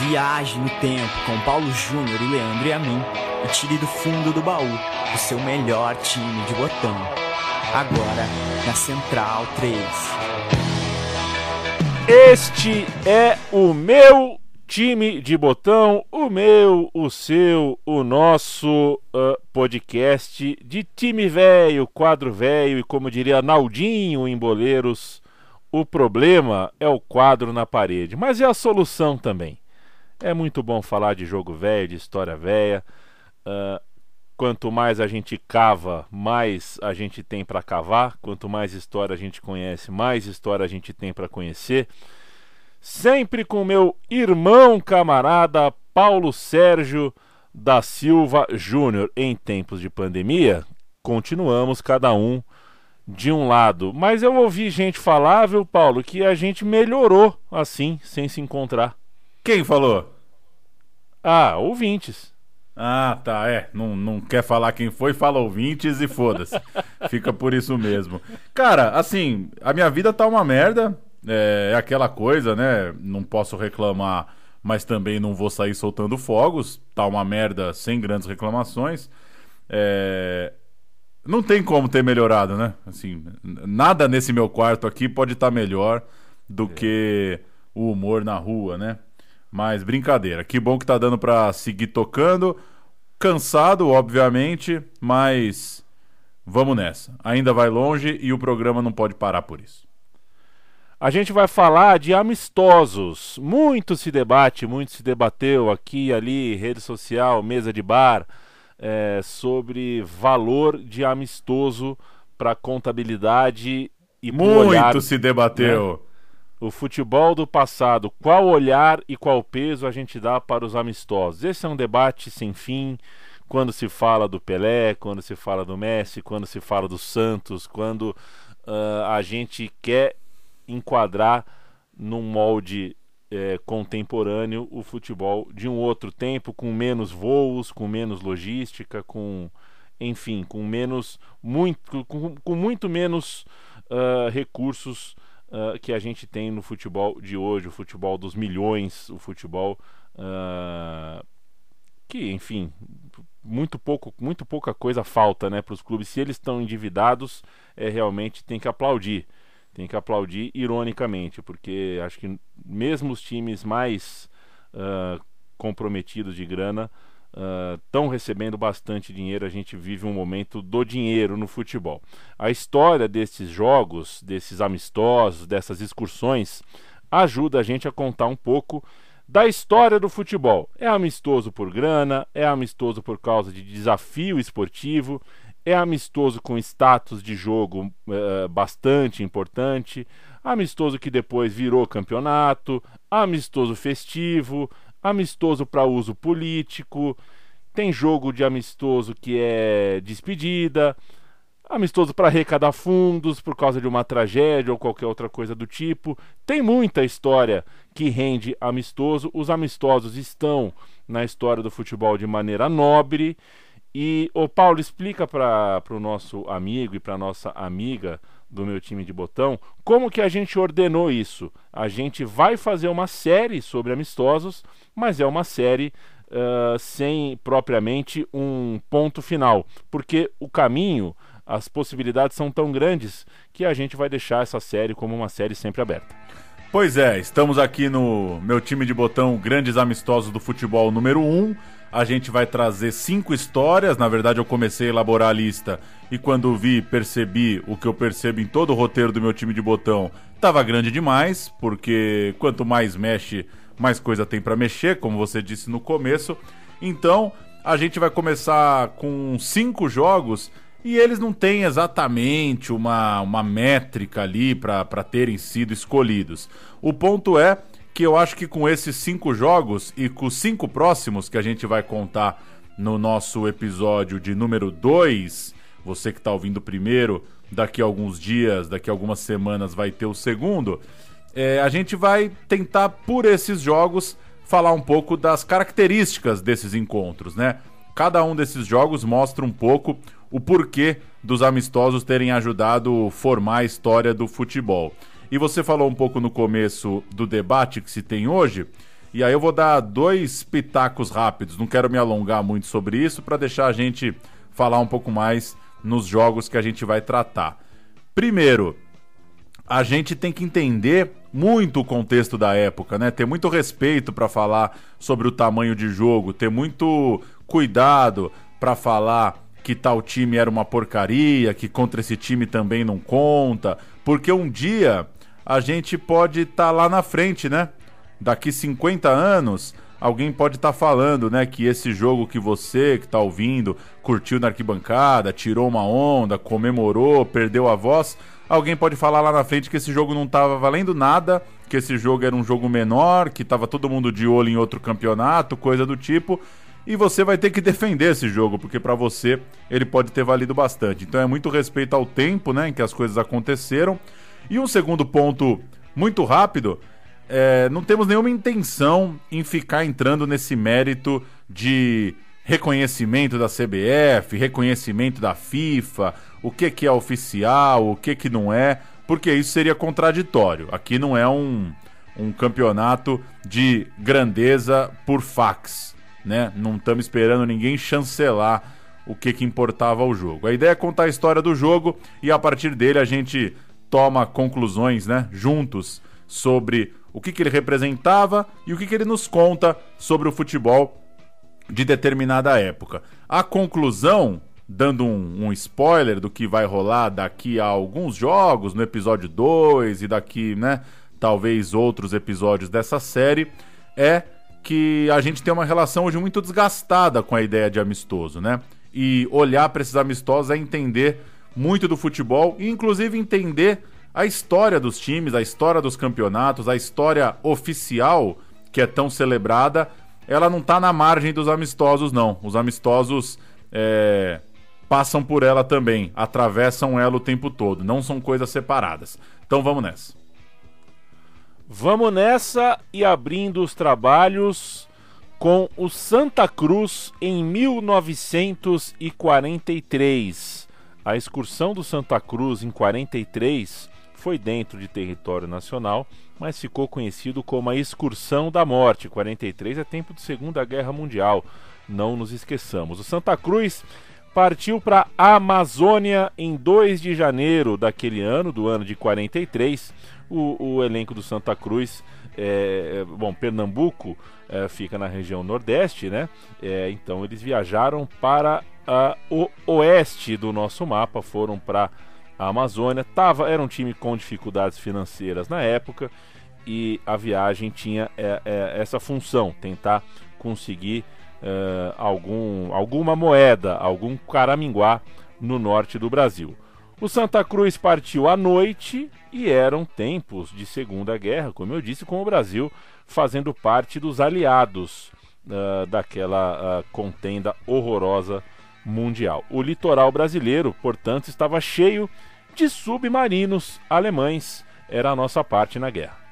Viaje no tempo com Paulo Júnior e Leandro e a mim e tire do fundo do baú o seu melhor time de botão. Agora na Central 3. Este é o meu time de botão, o meu, o seu, o nosso uh, podcast de time velho, quadro velho e como diria Naldinho em Boleiros, o problema é o quadro na parede, mas é a solução também. É muito bom falar de jogo velho, de história velha. Uh, quanto mais a gente cava, mais a gente tem para cavar. Quanto mais história a gente conhece, mais história a gente tem para conhecer sempre com meu irmão camarada Paulo Sérgio da Silva Júnior. Em tempos de pandemia, continuamos cada um de um lado. Mas eu ouvi gente falar, viu, Paulo, que a gente melhorou assim, sem se encontrar. Quem falou? Ah, ouvintes. Ah, tá, é. Não, não quer falar quem foi, fala ouvintes e foda-se. Fica por isso mesmo. Cara, assim, a minha vida tá uma merda. É, é aquela coisa, né? Não posso reclamar, mas também não vou sair soltando fogos. Tá uma merda sem grandes reclamações. É... Não tem como ter melhorado, né? Assim, nada nesse meu quarto aqui pode estar tá melhor do é. que o humor na rua, né? Mas brincadeira. Que bom que tá dando para seguir tocando. Cansado, obviamente, mas vamos nessa. Ainda vai longe e o programa não pode parar por isso. A gente vai falar de amistosos. Muito se debate, muito se debateu aqui e ali, rede social, mesa de bar, é, sobre valor de amistoso para contabilidade e muito olhar, se debateu. Né? O futebol do passado, qual olhar e qual peso a gente dá para os amistosos? Esse é um debate sem fim. Quando se fala do Pelé, quando se fala do Messi, quando se fala do Santos, quando uh, a gente quer enquadrar num molde é, contemporâneo o futebol de um outro tempo, com menos voos, com menos logística, com enfim, com menos muito, com, com muito menos uh, recursos uh, que a gente tem no futebol de hoje, o futebol dos milhões, o futebol uh, que, enfim, muito pouco, muito pouca coisa falta, né, para os clubes. Se eles estão endividados, é realmente tem que aplaudir tem que aplaudir ironicamente, porque acho que mesmo os times mais uh, comprometidos de grana estão uh, recebendo bastante dinheiro. A gente vive um momento do dinheiro no futebol. A história desses jogos, desses amistosos, dessas excursões, ajuda a gente a contar um pouco da história do futebol. É amistoso por grana, é amistoso por causa de desafio esportivo, é amistoso com status de jogo uh, bastante importante, amistoso que depois virou campeonato, amistoso festivo, amistoso para uso político, tem jogo de amistoso que é despedida, amistoso para arrecadar fundos por causa de uma tragédia ou qualquer outra coisa do tipo. Tem muita história que rende amistoso. Os amistosos estão na história do futebol de maneira nobre e, o Paulo, explica para o nosso amigo e para nossa amiga do meu time de botão como que a gente ordenou isso. A gente vai fazer uma série sobre amistosos, mas é uma série uh, sem propriamente um ponto final, porque o caminho, as possibilidades são tão grandes que a gente vai deixar essa série como uma série sempre aberta. Pois é, estamos aqui no meu time de botão Grandes Amistosos do Futebol número 1. A gente vai trazer cinco histórias. Na verdade, eu comecei a elaborar a lista e quando vi, percebi o que eu percebo em todo o roteiro do meu time de botão. Tava grande demais, porque quanto mais mexe, mais coisa tem para mexer, como você disse no começo. Então, a gente vai começar com cinco jogos e eles não têm exatamente uma, uma métrica ali para terem sido escolhidos. O ponto é que eu acho que com esses cinco jogos e com os cinco próximos que a gente vai contar no nosso episódio de número 2, você que está ouvindo primeiro, daqui a alguns dias, daqui a algumas semanas vai ter o segundo, é, a gente vai tentar, por esses jogos, falar um pouco das características desses encontros, né? Cada um desses jogos mostra um pouco o porquê dos amistosos terem ajudado formar a história do futebol. E você falou um pouco no começo do debate que se tem hoje. E aí eu vou dar dois pitacos rápidos, não quero me alongar muito sobre isso para deixar a gente falar um pouco mais nos jogos que a gente vai tratar. Primeiro, a gente tem que entender muito o contexto da época, né? Ter muito respeito para falar sobre o tamanho de jogo, ter muito cuidado para falar que tal time era uma porcaria, que contra esse time também não conta, porque um dia a gente pode estar tá lá na frente, né? daqui 50 anos, alguém pode estar tá falando, né, que esse jogo que você que está ouvindo curtiu na arquibancada, tirou uma onda, comemorou, perdeu a voz, alguém pode falar lá na frente que esse jogo não estava valendo nada, que esse jogo era um jogo menor, que estava todo mundo de olho em outro campeonato, coisa do tipo. E você vai ter que defender esse jogo, porque para você ele pode ter valido bastante. Então é muito respeito ao tempo, né, em que as coisas aconteceram. E um segundo ponto muito rápido é, não temos nenhuma intenção em ficar entrando nesse mérito de reconhecimento da CBF, reconhecimento da FIFA, o que, que é oficial, o que, que não é, porque isso seria contraditório. Aqui não é um, um campeonato de grandeza por fax, né? Não estamos esperando ninguém chancelar o que, que importava ao jogo. A ideia é contar a história do jogo e a partir dele a gente toma conclusões, né? Juntos sobre o que, que ele representava e o que, que ele nos conta sobre o futebol de determinada época. A conclusão, dando um, um, spoiler do que vai rolar daqui a alguns jogos, no episódio 2 e daqui, né, talvez outros episódios dessa série, é que a gente tem uma relação hoje muito desgastada com a ideia de amistoso, né? E olhar para esses amistosos é entender muito do futebol e inclusive entender a história dos times, a história dos campeonatos, a história oficial que é tão celebrada, ela não está na margem dos amistosos, não. Os amistosos é, passam por ela também, atravessam ela o tempo todo, não são coisas separadas. Então vamos nessa. Vamos nessa e abrindo os trabalhos com o Santa Cruz em 1943. A excursão do Santa Cruz em 43 foi dentro de território nacional, mas ficou conhecido como a Excursão da Morte. 43 é tempo de Segunda Guerra Mundial, não nos esqueçamos. O Santa Cruz partiu para a Amazônia em 2 de janeiro daquele ano, do ano de 43. O, o elenco do Santa Cruz, é, é, bom, Pernambuco é, fica na região nordeste, né? É, então eles viajaram para o oeste do nosso mapa, foram para a Amazônia. Tava, era um time com dificuldades financeiras na época e a viagem tinha é, é, essa função, tentar conseguir é, algum, alguma moeda, algum caraminguá no norte do Brasil. O Santa Cruz partiu à noite e eram tempos de Segunda Guerra, como eu disse, com o Brasil fazendo parte dos aliados uh, daquela uh, contenda horrorosa mundial. O litoral brasileiro, portanto, estava cheio de submarinos alemães. Era a nossa parte na guerra.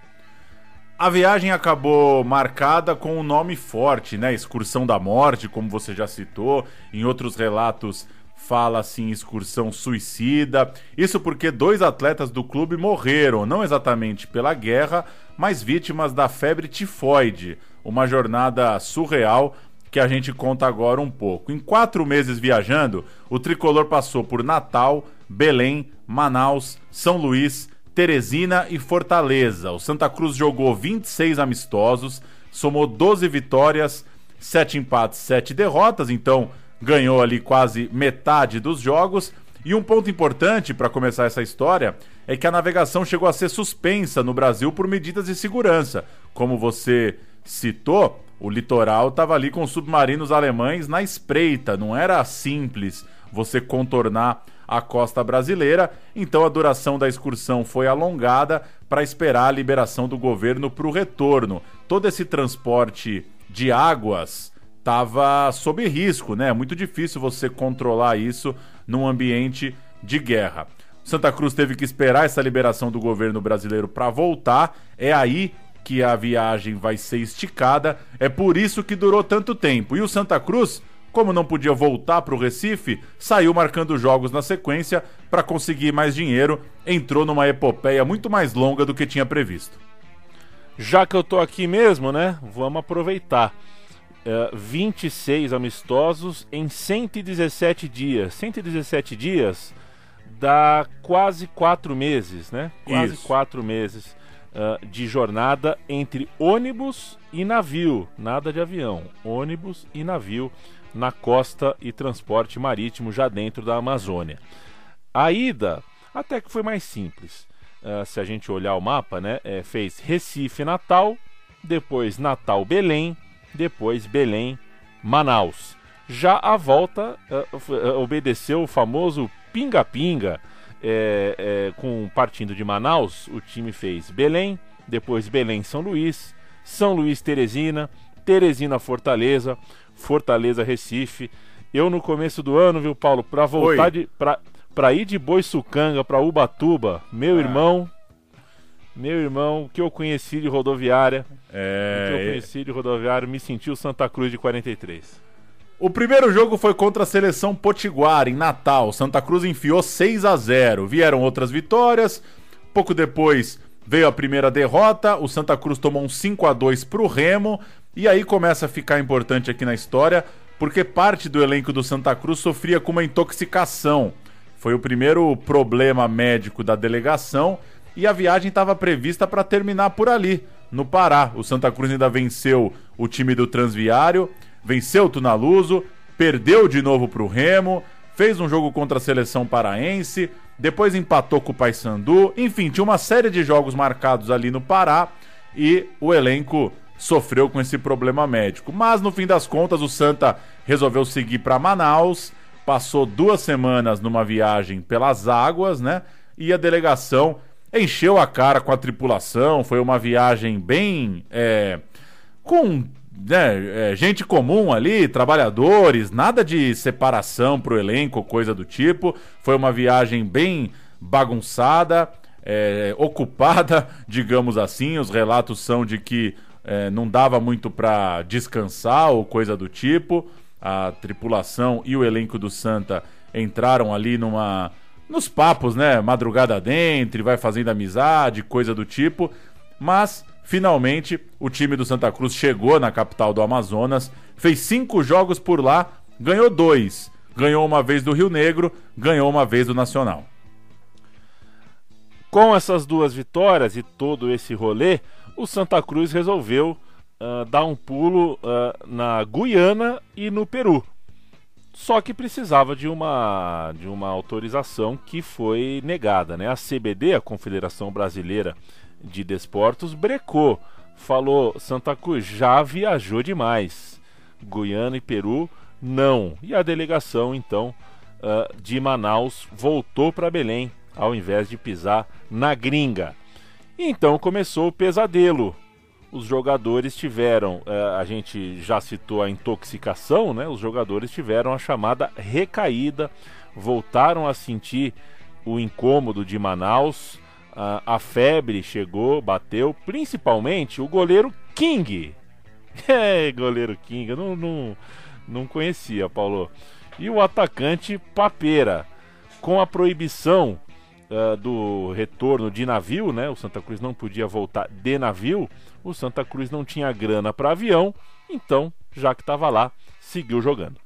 A viagem acabou marcada com um nome forte, né? Excursão da Morte, como você já citou. Em outros relatos fala-se em excursão suicida. Isso porque dois atletas do clube morreram, não exatamente pela guerra, mas vítimas da febre tifoide. Uma jornada surreal que a gente conta agora um pouco. Em quatro meses viajando, o tricolor passou por Natal, Belém, Manaus, São Luís, Teresina e Fortaleza. O Santa Cruz jogou 26 amistosos, somou 12 vitórias, 7 empates, 7 derrotas, então ganhou ali quase metade dos jogos. E um ponto importante para começar essa história é que a navegação chegou a ser suspensa no Brasil por medidas de segurança. Como você citou, o litoral estava ali com submarinos alemães na espreita, não era simples você contornar a costa brasileira, então a duração da excursão foi alongada para esperar a liberação do governo para o retorno. Todo esse transporte de águas estava sob risco, né? É muito difícil você controlar isso num ambiente de guerra. Santa Cruz teve que esperar essa liberação do governo brasileiro para voltar. É aí que a viagem vai ser esticada. É por isso que durou tanto tempo. E o Santa Cruz como não podia voltar para o Recife, saiu marcando jogos na sequência para conseguir mais dinheiro, entrou numa epopeia muito mais longa do que tinha previsto. Já que eu tô aqui mesmo, né? Vamos aproveitar. Uh, 26 amistosos em 117 dias. 117 dias dá quase quatro meses, né? Quase Isso. quatro meses uh, de jornada entre ônibus e navio. Nada de avião. Ônibus e navio na costa e transporte marítimo já dentro da Amazônia. A ida até que foi mais simples. Uh, se a gente olhar o mapa, né? É, fez Recife, Natal, depois Natal, Belém, depois Belém, Manaus. Já a volta uh, obedeceu o famoso pinga-pinga, é, é, com partindo de Manaus, o time fez Belém, depois Belém, São Luís, São Luís, Teresina, Teresina, Fortaleza, Fortaleza, Recife. Eu no começo do ano, viu, Paulo, para voltar Oi. de pra, pra ir de Boiçucanga para Ubatuba, meu Ah. irmão, meu irmão, que eu conheci de rodoviária, que eu É, conheci de rodoviária, me sentiu Santa Cruz de 43. O primeiro jogo foi contra a seleção Potiguar, em Natal. Santa Cruz enfiou 6 a 0 Vieram outras vitórias. Pouco depois veio a primeira derrota. O Santa Cruz tomou um 5 a 2 pro Remo. E aí começa a ficar importante aqui na história, porque parte do elenco do Santa Cruz sofria com uma intoxicação. Foi o primeiro problema médico da delegação e a viagem estava prevista para terminar por ali, no Pará. O Santa Cruz ainda venceu o time do Transviário, venceu o Tunaluso, perdeu de novo para o Remo, fez um jogo contra a seleção paraense, depois empatou com o Paysandu. Enfim, tinha uma série de jogos marcados ali no Pará e o elenco sofreu com esse problema médico. Mas no fim das contas, o Santa resolveu seguir para Manaus, passou duas semanas numa viagem pelas águas, né? E a delegação encheu a cara com a tripulação. Foi uma viagem bem. é, com né, é, gente comum ali, trabalhadores, nada de separação pro elenco, coisa do tipo. Foi uma viagem bem bagunçada, é, ocupada, digamos assim. Os relatos são de que é, não dava muito para descansar ou coisa do tipo. A tripulação e o elenco do Santa entraram ali numa nos papos, né? Madrugada dentro, vai fazendo amizade, coisa do tipo. Mas finalmente o time do Santa Cruz chegou na capital do Amazonas, fez cinco jogos por lá, ganhou dois. Ganhou uma vez do Rio Negro, ganhou uma vez do Nacional. Com essas duas vitórias e todo esse rolê, o Santa Cruz resolveu ah, dar um pulo ah, na Guiana e no Peru. Só que precisava de uma, de uma autorização que foi negada. Né? A CBD, a Confederação Brasileira de Desportos, brecou. Falou: Santa Cruz já viajou demais. Guiana e Peru, não. E a delegação, então, ah, de Manaus voltou para Belém, ao invés de pisar na gringa. Então começou o pesadelo. Os jogadores tiveram, eh, a gente já citou a intoxicação, né? Os jogadores tiveram a chamada recaída, voltaram a sentir o incômodo de Manaus, a, a febre chegou, bateu, principalmente o goleiro King. É, goleiro King, eu não, não, não conhecia, Paulo. E o atacante Papeira, com a proibição ah, do retorno de navio, né? O Santa Cruz não podia voltar de navio. O Santa Cruz não tinha grana para avião, então, já que estava lá, seguiu jogando.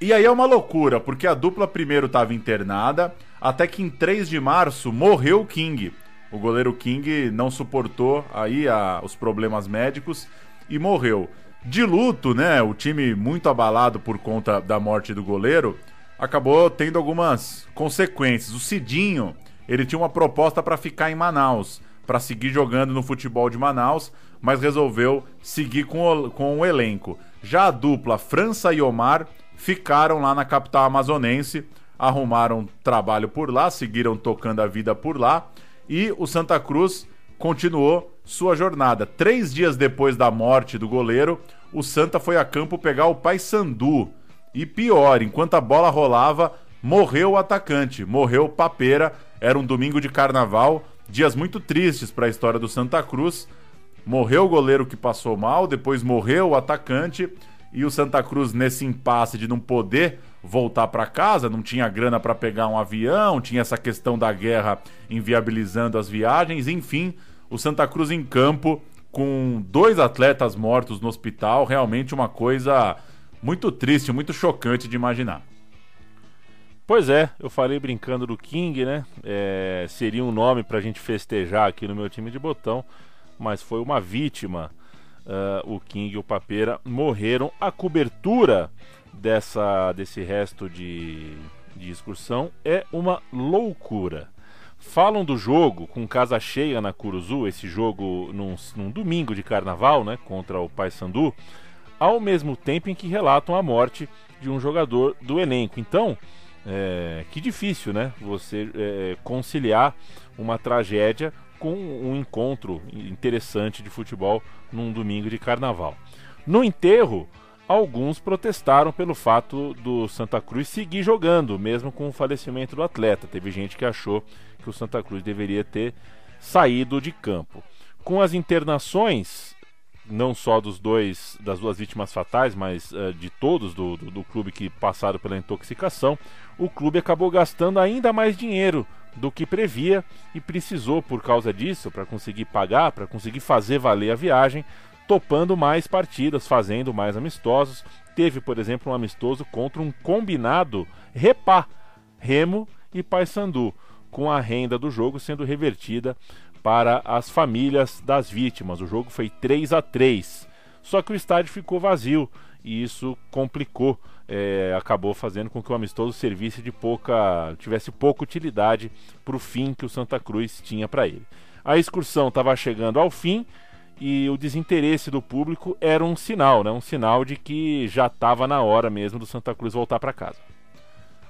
E aí é uma loucura, porque a dupla primeiro estava internada, até que em 3 de março morreu o King. O goleiro King não suportou aí a- os problemas médicos e morreu. De luto, né? O time muito abalado por conta da morte do goleiro, acabou tendo algumas consequências. O Cidinho, ele tinha uma proposta para ficar em Manaus, para seguir jogando no futebol de Manaus, mas resolveu seguir com o, com o elenco. Já a dupla França e Omar ficaram lá na capital amazonense, arrumaram trabalho por lá, seguiram tocando a vida por lá e o Santa Cruz continuou sua jornada. Três dias depois da morte do goleiro, o Santa foi a campo pegar o Paysandu. E pior, enquanto a bola rolava, morreu o atacante, morreu o Papeira. Era um domingo de carnaval, dias muito tristes para a história do Santa Cruz. Morreu o goleiro que passou mal, depois morreu o atacante e o Santa Cruz nesse impasse de não poder voltar para casa, não tinha grana para pegar um avião, tinha essa questão da guerra inviabilizando as viagens, enfim, o Santa Cruz em campo com dois atletas mortos no hospital, realmente uma coisa muito triste, muito chocante de imaginar. Pois é, eu falei brincando do King, né? É, seria um nome para a gente festejar aqui no meu time de botão, mas foi uma vítima. Uh, o King e o Papeira morreram. A cobertura dessa, desse resto de, de excursão é uma loucura. Falam do jogo com casa cheia na Curuzu, esse jogo num, num domingo de carnaval, né, contra o Paysandu, ao mesmo tempo em que relatam a morte de um jogador do elenco. Então, é, que difícil, né? Você é, conciliar uma tragédia com um encontro interessante de futebol num domingo de carnaval. No enterro, alguns protestaram pelo fato do Santa Cruz seguir jogando, mesmo com o falecimento do atleta. Teve gente que achou que o Santa Cruz deveria ter saído de campo. Com as internações, não só dos dois das duas vítimas fatais, mas uh, de todos do, do, do clube que passaram pela intoxicação, o clube acabou gastando ainda mais dinheiro do que previa e precisou, por causa disso, para conseguir pagar, para conseguir fazer valer a viagem, topando mais partidas, fazendo mais amistosos. Teve, por exemplo, um amistoso contra um combinado Repá, Remo e Paysandu, com a renda do jogo sendo revertida para as famílias das vítimas. O jogo foi 3 a 3 só que o estádio ficou vazio e isso complicou, é, acabou fazendo com que o amistoso servisse de pouca, tivesse pouca utilidade para o fim que o Santa Cruz tinha para ele. A excursão estava chegando ao fim e o desinteresse do público era um sinal, né? Um sinal de que já estava na hora mesmo do Santa Cruz voltar para casa.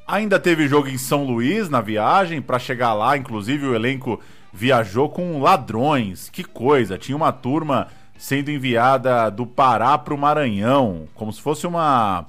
Ainda teve jogo em São Luís na viagem, para chegar lá, inclusive o elenco viajou com ladrões. Que coisa, tinha uma turma sendo enviada do Pará para o Maranhão, como se fosse uma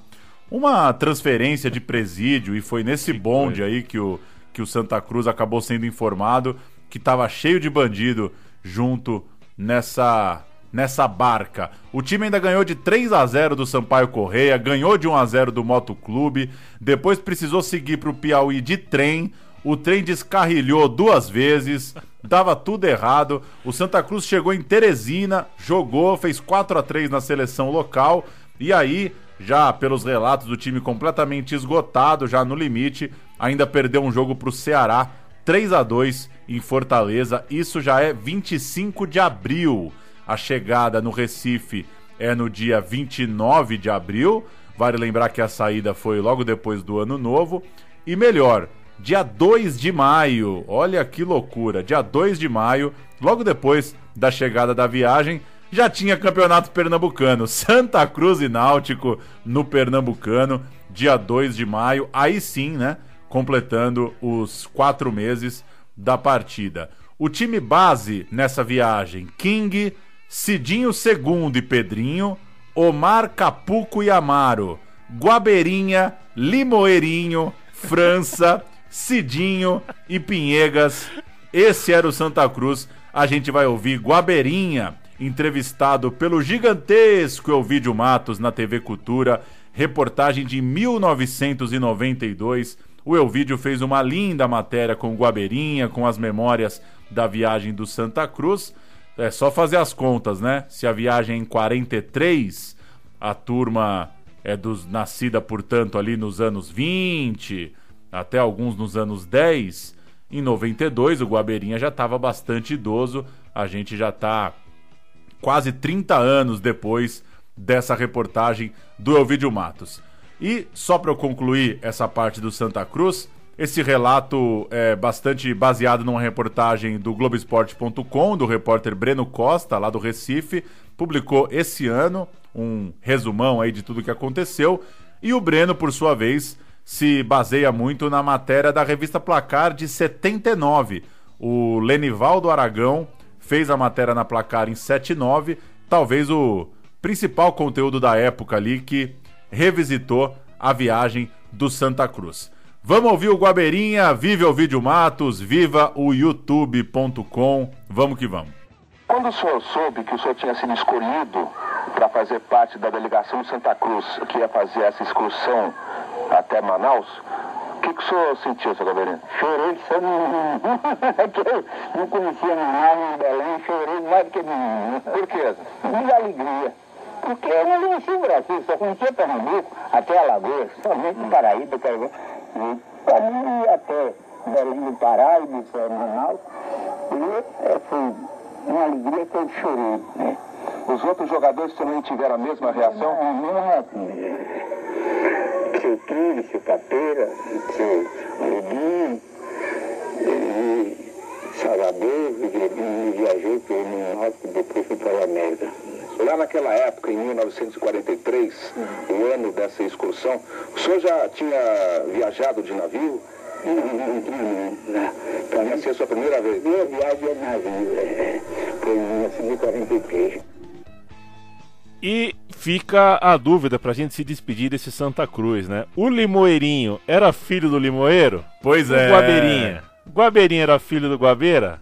uma transferência de presídio e foi nesse que bonde coisa. aí que o que o Santa Cruz acabou sendo informado que estava cheio de bandido junto nessa nessa barca. O time ainda ganhou de 3 a 0 do Sampaio Correia, ganhou de 1 a 0 do Moto Clube, depois precisou seguir para o Piauí de trem. O trem descarrilhou duas vezes, dava tudo errado. O Santa Cruz chegou em Teresina, jogou, fez 4 a 3 na seleção local e aí, já pelos relatos do time completamente esgotado, já no limite, ainda perdeu um jogo para o Ceará 3 a 2 em Fortaleza. Isso já é 25 de abril. A chegada no Recife é no dia 29 de abril. Vale lembrar que a saída foi logo depois do ano novo. E melhor, dia 2 de maio. Olha que loucura! Dia 2 de maio, logo depois da chegada da viagem, já tinha campeonato pernambucano. Santa Cruz e Náutico no Pernambucano, dia 2 de maio. Aí sim, né? Completando os quatro meses da partida. O time base nessa viagem: King, Cidinho II e Pedrinho, Omar Capuco e Amaro, Guabeirinha, Limoeirinho, França, Cidinho e Pinhegas. Esse era o Santa Cruz. A gente vai ouvir Guabeirinha, entrevistado pelo gigantesco Elvídio Matos na TV Cultura, reportagem de 1992 o Elvídio fez uma linda matéria com o Guabeirinha, com as memórias da viagem do Santa Cruz. É só fazer as contas, né? Se a viagem é em 43, a turma é dos nascida, portanto, ali nos anos 20, até alguns nos anos 10. Em 92, o Guabeirinha já estava bastante idoso. A gente já está quase 30 anos depois dessa reportagem do Elvídio Matos. E só para eu concluir essa parte do Santa Cruz, esse relato é bastante baseado numa reportagem do Globoesporte.com, do repórter Breno Costa, lá do Recife, publicou esse ano um resumão aí de tudo que aconteceu. E o Breno, por sua vez, se baseia muito na matéria da revista Placar de 79. O Lenivaldo Aragão fez a matéria na Placar em 79, talvez o principal conteúdo da época ali que revisitou a viagem do Santa Cruz. Vamos ouvir o Guabeirinha, vive o Vídeo Matos, viva o youtube.com, vamos que vamos. Quando o senhor soube que o senhor tinha sido escolhido para fazer parte da delegação de Santa Cruz, que ia fazer essa excursão até Manaus, o que, que o senhor sentiu, seu Gabriel? Chorei que não conhecia Manaus, em Belém, chorei mais do que nenhum. Por quê? De alegria. Porque eu não conhecia o Brasil, só conhecia Pernambuco, até Alagoas, somente hum. Paraíba, Carvalho. Para mim até Belém do Pará e de Manaus, e é, foi uma alegria que eu chorei, né? Os outros jogadores também tiveram a mesma reação? Não, a mesma reação. Seu Trilho, seu Capeira, seu Lubinho, e Salvador, e viajou pelo Norte, depois foi para a América. Lá naquela época, em 1943, uhum. o ano dessa excursão, o senhor já tinha viajado de navio? Para mim, ser a sua primeira vez? Minha viagem de navio, é, foi em 1943. E fica a dúvida pra gente se despedir desse Santa Cruz, né? O Limoeirinho era filho do Limoeiro? Pois é. O Guabeirinha. Guabeirinha era filho do Guabeira?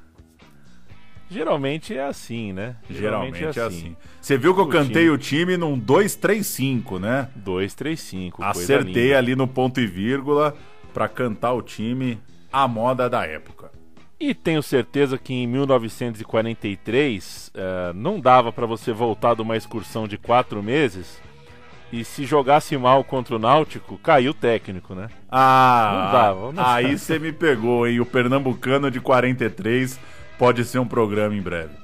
Geralmente é assim, né? Geralmente, Geralmente é, é assim. assim. Você viu que eu o cantei time... o time num 2-3-5, né? 2-3-5. Acertei ali no ponto e vírgula para cantar o time à moda da época. E tenho certeza que em 1943 uh, eh, não dava para você voltar de uma excursão de quatro meses e se jogasse mal contra o Náutico, caiu o técnico, né? Ah, não dava. Não aí você me pegou, hein? O Pernambucano de 43 pode ser um programa em breve.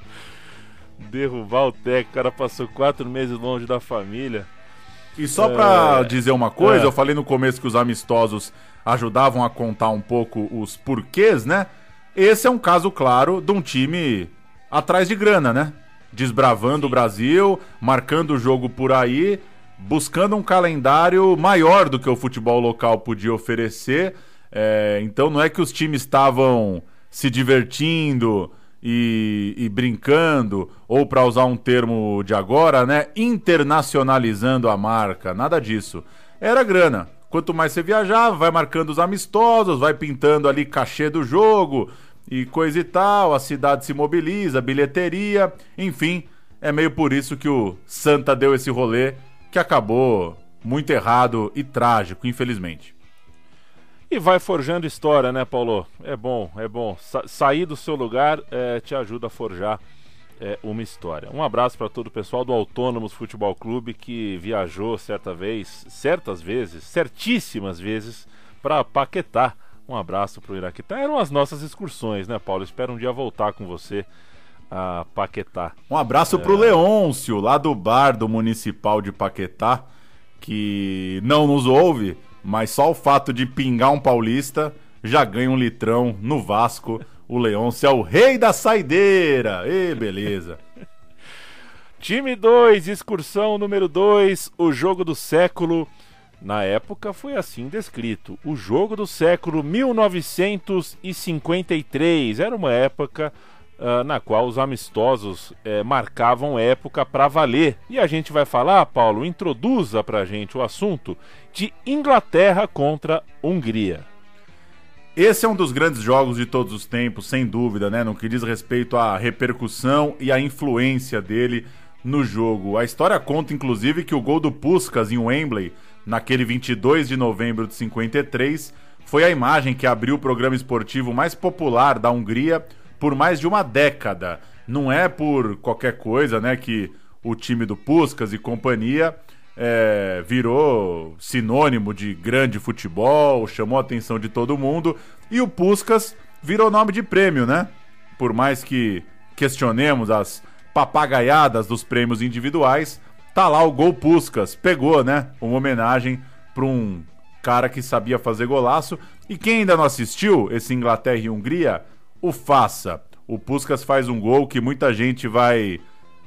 Derrubar o técnico, o cara passou quatro meses longe da família. E só é... pra dizer uma coisa, é. eu falei no começo que os amistosos ajudavam a contar um pouco os porquês, né? Esse é um caso claro de um time atrás de grana, né? Desbravando Sim. o Brasil, marcando o jogo por aí, buscando um calendário maior do que o futebol local podia oferecer. É, então não é que os times estavam se divertindo e, e brincando, ou para usar um termo de agora, né? Internacionalizando a marca. Nada disso. Era grana. Quanto mais você viajava, vai marcando os amistosos, vai pintando ali cachê do jogo e coisa e tal, a cidade se mobiliza, bilheteria, enfim, é meio por isso que o Santa deu esse rolê que acabou muito errado e trágico, infelizmente. E vai forjando história, né, Paulo? É bom, é bom. Sa sair do seu lugar é, te ajuda a forjar é, uma história. Um abraço para todo o pessoal do Autônomos Futebol Clube que viajou certa vez, certas vezes, certíssimas vezes, para Paquetá. Um abraço para o Iraquitá. Eram as nossas excursões, né, Paulo? Espero um dia voltar com você a Paquetá. Um abraço é... para o Leôncio, lá do bar do Municipal de Paquetá, que não nos ouve, mas só o fato de pingar um paulista já ganha um litrão no Vasco o Leôncio é o rei da saideira. Ê, beleza. Time 2, excursão número 2, o jogo do século. Na época foi assim descrito: o jogo do século 1953. Era uma época uh, na qual os amistosos uh, marcavam época para valer. E a gente vai falar, Paulo, introduza para a gente o assunto de Inglaterra contra Hungria. Esse é um dos grandes jogos de todos os tempos, sem dúvida, né? No que diz respeito à repercussão e à influência dele no jogo. A história conta, inclusive, que o gol do Puskas em Wembley, naquele 22 de novembro de 53, foi a imagem que abriu o programa esportivo mais popular da Hungria por mais de uma década. Não é por qualquer coisa, né, que o time do Puskas e companhia é, virou sinônimo de grande futebol, chamou a atenção de todo mundo. E o Puskas virou nome de prêmio, né? Por mais que questionemos as papagaiadas dos prêmios individuais, tá lá o Gol Puskas. Pegou, né? Uma homenagem para um cara que sabia fazer golaço. E quem ainda não assistiu esse Inglaterra e Hungria, o faça. O Puskas faz um gol que muita gente vai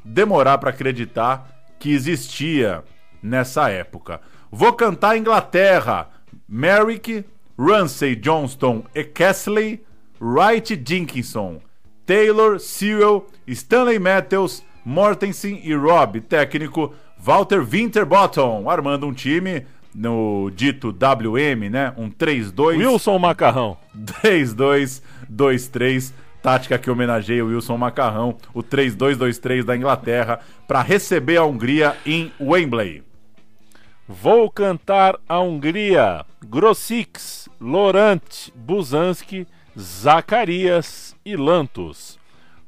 demorar para acreditar que existia nessa época. Vou cantar Inglaterra. Merrick, Ramsey Johnston e Castley, Wright Dinkinson, Taylor, Sewell, Stanley Matthews, Mortensen e Robb, técnico Walter Winterbottom, armando um time no dito WM, né? Um 3-2. Wilson Macarrão. 3-2-2-3 tática que homenageia o Wilson Macarrão, o 3-2-2-3 da Inglaterra, para receber a Hungria em Wembley. Vou cantar a Hungria. Grossix, Laurent, Buzanski, Zacarias e Lantos.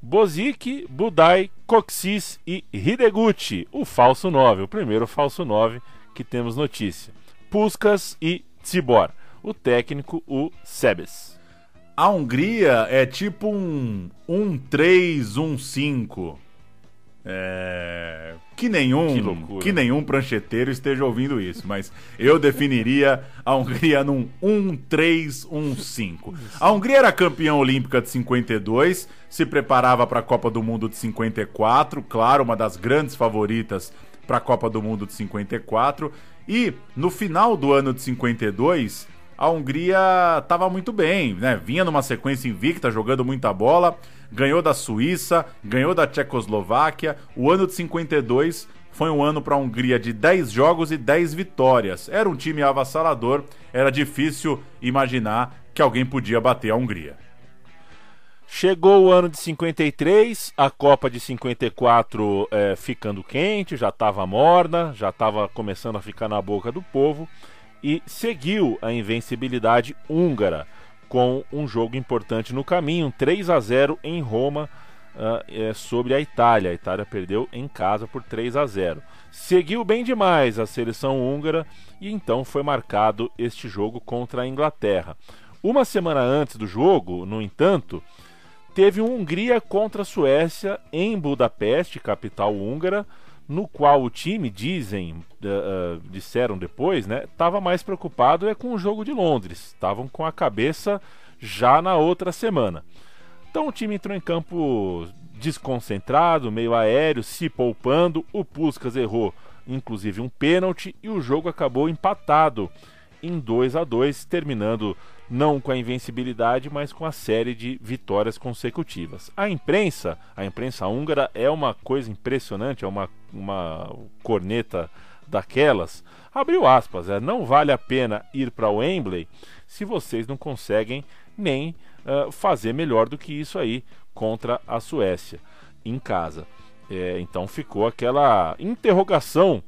Bozic, Budai, Coxis e Hideguchi, o falso 9, o primeiro falso 9 que temos notícia. Puskas e Tsibor, o técnico, o Sebes. A Hungria é tipo um 1-3-1-5. É... Que nenhum, Que que, nenhum prancheteiro esteja ouvindo isso, mas eu definiria a Hungria num 1-3-1-5. A Hungria era campeã olímpica de 52, se preparava para a Copa do Mundo de 54, claro, uma das grandes favoritas para a Copa do Mundo de 54, e no final do ano de 52, a Hungria estava muito bem, né? Vinha numa sequência invicta, jogando muita bola, ganhou da Suíça, ganhou da Tchecoslováquia. O ano de 52 foi um ano para a Hungria de 10 jogos e 10 vitórias. Era um time avassalador, era difícil imaginar que alguém podia bater a Hungria. Chegou o ano de 53, a Copa de 54 é, ficando quente, já estava morna, já estava começando a ficar na boca do povo e seguiu a invencibilidade húngara com um jogo importante no caminho, 3 a 0 em Roma uh, é, sobre a Itália. A Itália perdeu em casa por 3 a 0. Seguiu bem demais a seleção húngara e então foi marcado este jogo contra a Inglaterra. Uma semana antes do jogo, no entanto, teve Hungria contra a Suécia em Budapeste, capital húngara, no qual o time, dizem, uh, uh, disseram depois, né, estava mais preocupado é com o jogo de Londres. Estavam com a cabeça já na outra semana. Então o time entrou em campo desconcentrado, meio aéreo, se poupando. O Puskas errou, inclusive, um pênalti e o jogo acabou empatado em 2 a 2 terminando não com a invencibilidade, mas com a série de vitórias consecutivas. A imprensa, a imprensa húngara é uma coisa impressionante, é uma, uma corneta daquelas. Abriu aspas, é, não vale a pena ir para o Wembley se vocês não conseguem nem uh, fazer melhor do que isso aí contra a Suécia em casa. É, então ficou aquela interrogação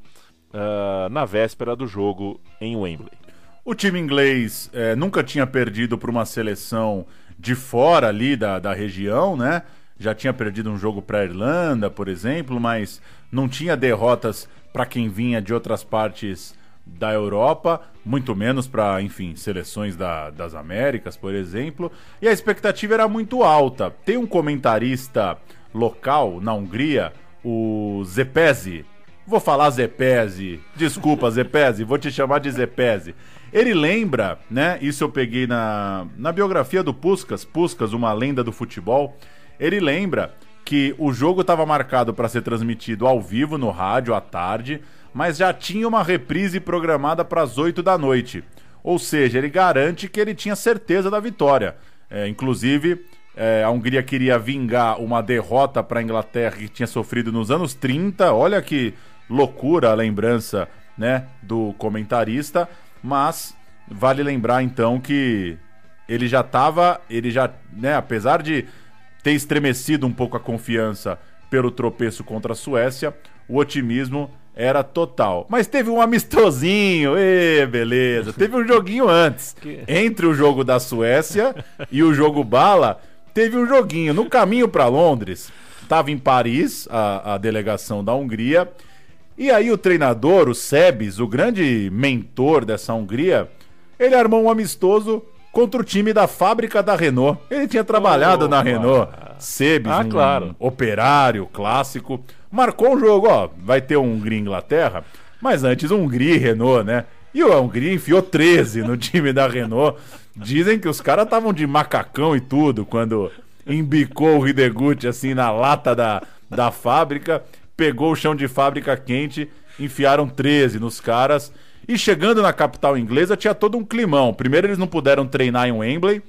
uh, na véspera do jogo em Wembley. O time inglês é, nunca tinha perdido para uma seleção de fora ali da, da região, né? Já tinha perdido um jogo para a Irlanda, por exemplo, mas não tinha derrotas para quem vinha de outras partes da Europa, muito menos para, enfim, seleções da, das Américas, por exemplo. E a expectativa era muito alta. Tem um comentarista local na Hungria, o Zepezi. Vou falar Zepezi. Desculpa, Zepezi, vou te chamar de Zepezi. Ele lembra, né? Isso eu peguei na, na biografia do Puskas, Puskas, uma lenda do futebol. Ele lembra que o jogo estava marcado para ser transmitido ao vivo no rádio à tarde, mas já tinha uma reprise programada para as 8 da noite. Ou seja, ele garante que ele tinha certeza da vitória. É, inclusive, é, a Hungria queria vingar uma derrota para a Inglaterra que tinha sofrido nos anos 30. Olha que loucura a lembrança né, do comentarista. Mas vale lembrar então que ele já estava, ele já, né, apesar de ter estremecido um pouco a confiança pelo tropeço contra a Suécia, o otimismo era total. Mas teve um amistosinho, ê, beleza. Teve um joguinho antes. Entre o jogo da Suécia e o jogo bala, teve um joguinho. No caminho para Londres, estava em Paris a, a delegação da Hungria. E aí o treinador, o Sebes, o grande mentor dessa Hungria, ele armou um amistoso contra o time da fábrica da Renault. Ele tinha trabalhado Opa. na Renault. Sebes, Ah, um claro. operário clássico. Marcou um jogo, ó, vai ter um Hungria Inglaterra, mas antes um Hungria e Renault, né? E o Hungria enfiou 13 no time da Renault. Dizem que os caras estavam de macacão e tudo quando embicou o Hideguchi assim na lata da, da fábrica, pegou o chão de fábrica quente, enfiaram 13 nos caras. E chegando na capital inglesa tinha todo um climão. Primeiro eles não puderam treinar em Wembley.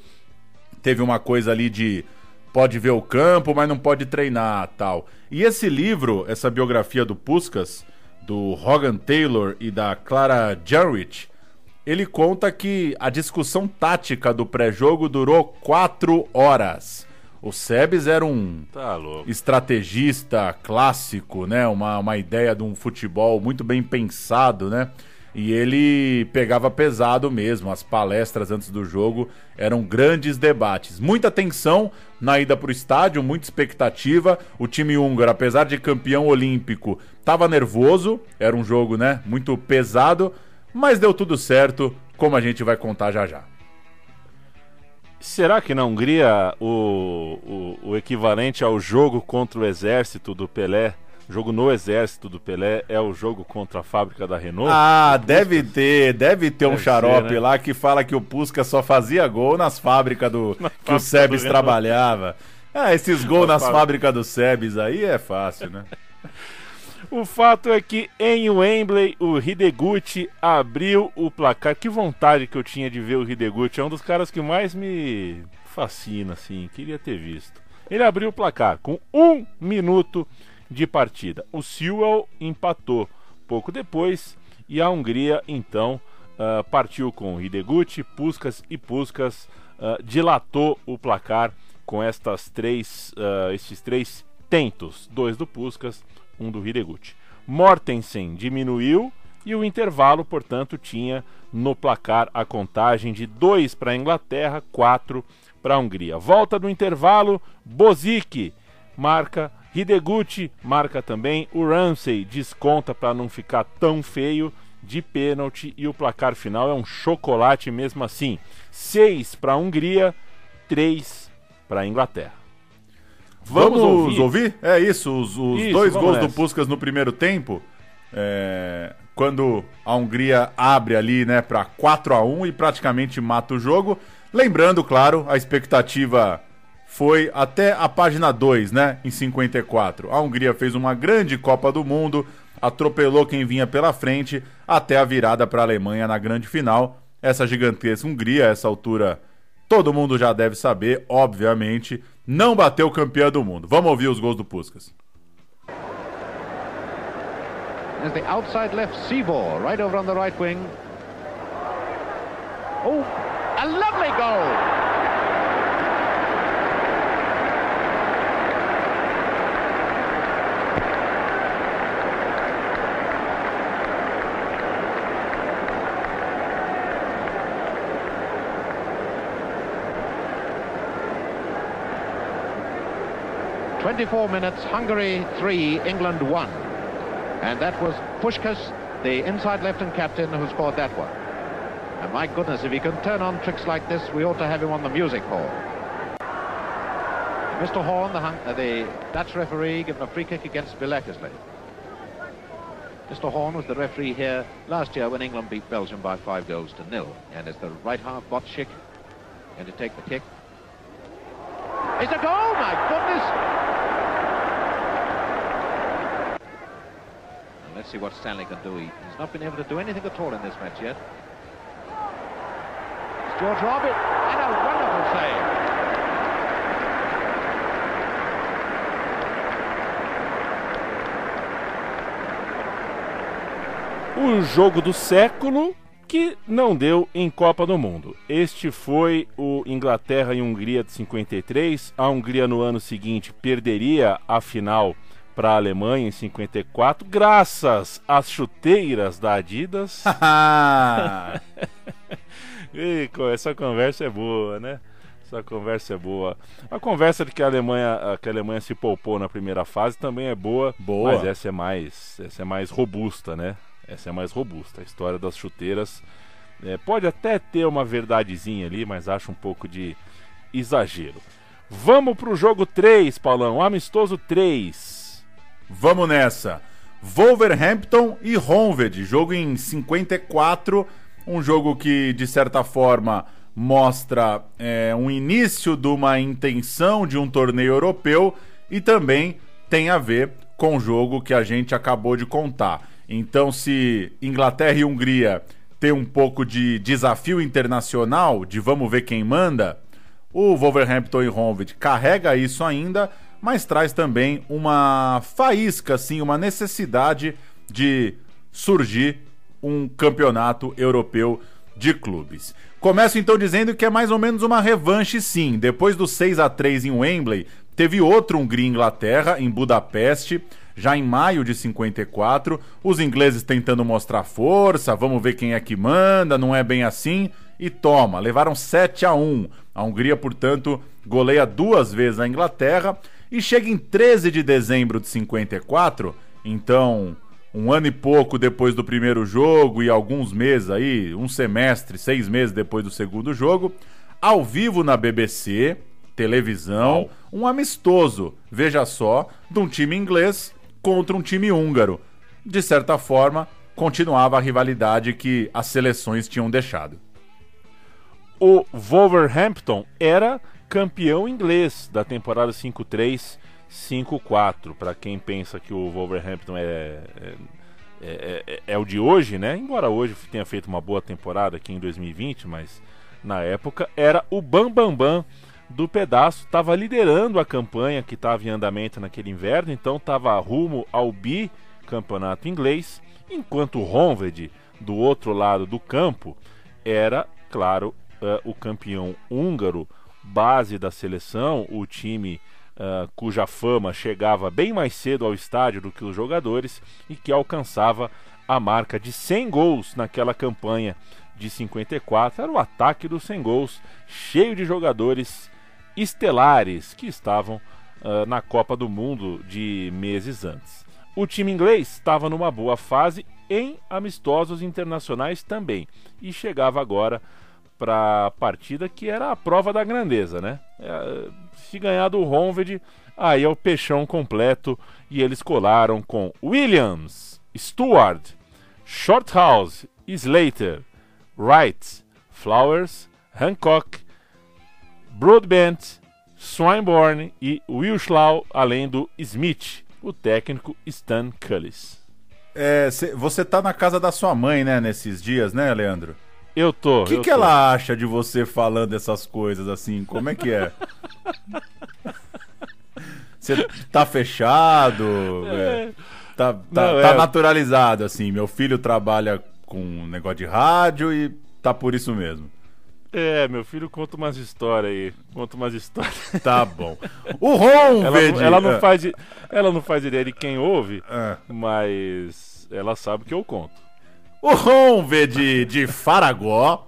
Teve uma coisa ali de pode ver o campo, mas não pode treinar, tal. E esse livro, essa biografia do Puskas, do Hogan Taylor e da Clara Jarrett, ele conta que a discussão tática do pré-jogo durou quatro horas. O Sebes era um Tá estrategista clássico, né? Uma, uma ideia de um futebol muito bem pensado, né? e ele pegava pesado mesmo. As palestras antes do jogo eram grandes debates. Muita tensão na ida para o estádio, muita expectativa. O time húngaro, apesar de campeão olímpico, estava nervoso. Era um jogo, né, muito pesado, mas deu tudo certo, como a gente vai contar já já. Será que na Hungria o, o, o equivalente ao jogo contra o exército do Pelé jogo no exército do Pelé é o jogo contra a fábrica da Renault? Ah, deve ter, deve ter deve um xarope ser, né? lá que fala que o Pusca só fazia gol nas fábricas do Na que o Sebes trabalhava. Ah, esses gols nas fábricas do Sebes aí é fácil, né? O fato é que em Wembley o Hideguchi abriu o placar. Que vontade que eu tinha de ver o Hideguchi. É um dos caras que mais me fascina, assim. Queria ter visto. Ele abriu o placar com um minuto de partida. O Sewell empatou pouco depois e a Hungria então uh, partiu com Hideguchi, Puskas e Puskas uh, dilatou o placar com estas três, uh, estes três tentos, dois do Puskas, um do Hideguchi. Mortensen diminuiu e o intervalo, portanto, tinha no placar a contagem de 2 para a Inglaterra, 4 para a Hungria. Volta do intervalo, Bozic marca Hideguchi marca também, o Ramsey desconta para não ficar tão feio de pênalti e o placar final é um chocolate mesmo assim. 6 para a Hungria, 3 para a Inglaterra. Vamos, vamos ouvir? ouvir? É isso, os, os isso, dois gols nessa. do Puskas no primeiro tempo. É, quando a Hungria abre ali, né, para 4 a 1 e praticamente mata o jogo. Lembrando, claro, a expectativa foi até a página 2, né, em 54. A Hungria fez uma grande Copa do Mundo, atropelou quem vinha pela frente até a virada para a Alemanha na grande final. Essa gigantesca Hungria, essa altura, todo mundo já deve saber, obviamente, não bateu campeã do mundo. Vamos ouvir os gols do Puskas. The outside left Seabor, right over on the right wing. Oh, a lovely goal! Twenty-four minutes, Hungary 3, England 1. And that was Pushkas, the inside left-hand captain, who scored that one. And my goodness, if he can turn on tricks like this, we ought to have him on the music hall. Mr. Horn, the, uh, the Dutch referee, given a free kick against Bilekesley. Mr. Horn was the referee here last year when England beat Belgium by five goals to nil. And it's the right half, Botchik, going to take the kick. It's a goal, my goodness! Let's see what Stanley can do. He's not been able to do anything at all in this match yet. It's George Robert, and a wonderful save. O jogo do século que não deu em Copa do Mundo. Este foi o Inglaterra e Hungria de 53. A Hungria no ano seguinte perderia a final para a Alemanha em 54, graças às chuteiras da Adidas. e, essa conversa é boa, né? Essa conversa é boa. A conversa de que a Alemanha, que a Alemanha se poupou na primeira fase também é boa, boa. mas essa é mais, essa é mais robusta, né? Essa é mais robusta. A história das chuteiras é, pode até ter uma verdadezinha ali, mas acho um pouco de exagero. Vamos para o jogo 3, Paulão. Amistoso 3. Vamos nessa. Wolverhampton e Honved, jogo em 54, um jogo que de certa forma mostra é, um início de uma intenção de um torneio europeu e também tem a ver com o jogo que a gente acabou de contar. Então, se Inglaterra e Hungria têm um pouco de desafio internacional, de vamos ver quem manda, o Wolverhampton e Honved carrega isso ainda mas traz também uma faísca, assim, uma necessidade de surgir um campeonato europeu de clubes. Começo então dizendo que é mais ou menos uma revanche, sim. Depois do 6 a 3 em Wembley, teve outro Hungria Inglaterra em Budapeste, já em maio de 54. Os ingleses tentando mostrar força, vamos ver quem é que manda, não é bem assim. E toma, levaram 7 a 1. A Hungria, portanto, goleia duas vezes a Inglaterra e chega em 13 de dezembro de 54. Então, um ano e pouco depois do primeiro jogo e alguns meses aí, um semestre, seis meses depois do segundo jogo, ao vivo na BBC, televisão, um amistoso, veja só, de um time inglês contra um time húngaro. De certa forma, continuava a rivalidade que as seleções tinham deixado. O Wolverhampton era campeão inglês da temporada 5-3, 5-4. Para quem pensa que o Wolverhampton é, é, é, é, é o de hoje, né? Embora hoje tenha feito uma boa temporada aqui em 2020, mas na época era o Bam Bam Bam do pedaço, estava liderando a campanha que estava em andamento naquele inverno, então estava rumo ao bicampeonato inglês, enquanto o Honved, do outro lado do campo, era, claro, uh, o campeão húngaro, base da seleção, o time uh, cuja fama chegava bem mais cedo ao estádio do que os jogadores e que alcançava a marca de 100 gols naquela campanha de 54. Era o ataque dos 100 gols, cheio de jogadores estelares que estavam uh, na Copa do Mundo de meses antes. O time inglês estava numa boa fase em amistosos internacionais também e chegava agora para a partida que era a prova da grandeza, né? É, se ganhar do Honved, aí é o peixão completo e eles colaram com Williams, Stewart, Shorthouse, Slater, Wright, Flowers, Hancock, Broadbent, Swinburne e Wilschlau, além do Smith, o técnico Stan Cullis. É, cê, você tá na casa da sua mãe, né, nesses dias, né, Leandro? Eu tô. O que, que tô. ela acha de você falando essas coisas assim? Como é que é? Você tá fechado? É. Tá, tá, Não, tá é... naturalizado, assim. Meu filho trabalha com um negócio de rádio e tá por isso mesmo. É, meu filho conta umas histórias aí. Conta umas histórias. Tá bom. O Ron, ela, ela, não é. faz, ela não faz ideia de quem ouve, é. mas ela sabe que eu conto. O Ron de, de Faragó,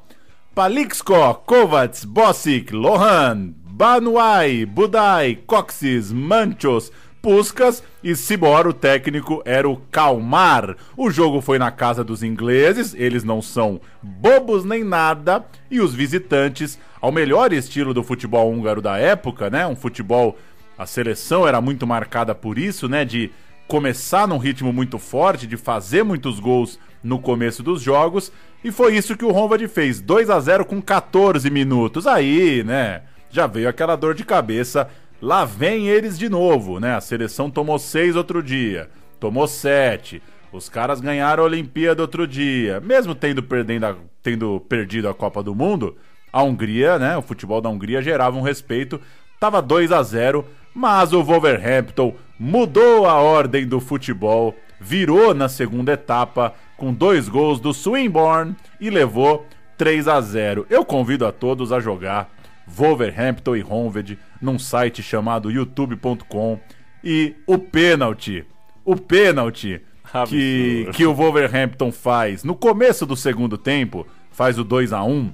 Palixco, Kovacs, Bossic, Lohan, Banuai, Budai, Coxis, Manchos, Puskas e Cibor, o técnico, era o Calmar. O jogo foi na casa dos ingleses, eles não são bobos nem nada, e os visitantes, ao melhor estilo do futebol húngaro da época, né? Um futebol. A seleção era muito marcada por isso, né? De começar num ritmo muito forte, de fazer muitos gols no começo dos jogos, e foi isso que o Ronvad fez, 2 a 0 com 14 minutos. Aí, né, já veio aquela dor de cabeça Lá vem eles de novo, né? A seleção tomou seis outro dia, tomou sete. Os caras ganharam a Olimpíada outro dia. Mesmo tendo, perdendo tendo perdido a Copa do Mundo, a Hungria, né? O futebol da Hungria gerava um respeito. Tava 2 a 0 mas o Wolverhampton mudou a ordem do futebol, virou na segunda etapa com dois gols do Swinburne e levou 3 a 0. Eu convido a todos a jogar Wolverhampton e Honved num site chamado youtube.com e o pênalti, o pênalti que, que o Wolverhampton faz no começo do segundo tempo, faz o 2 a 1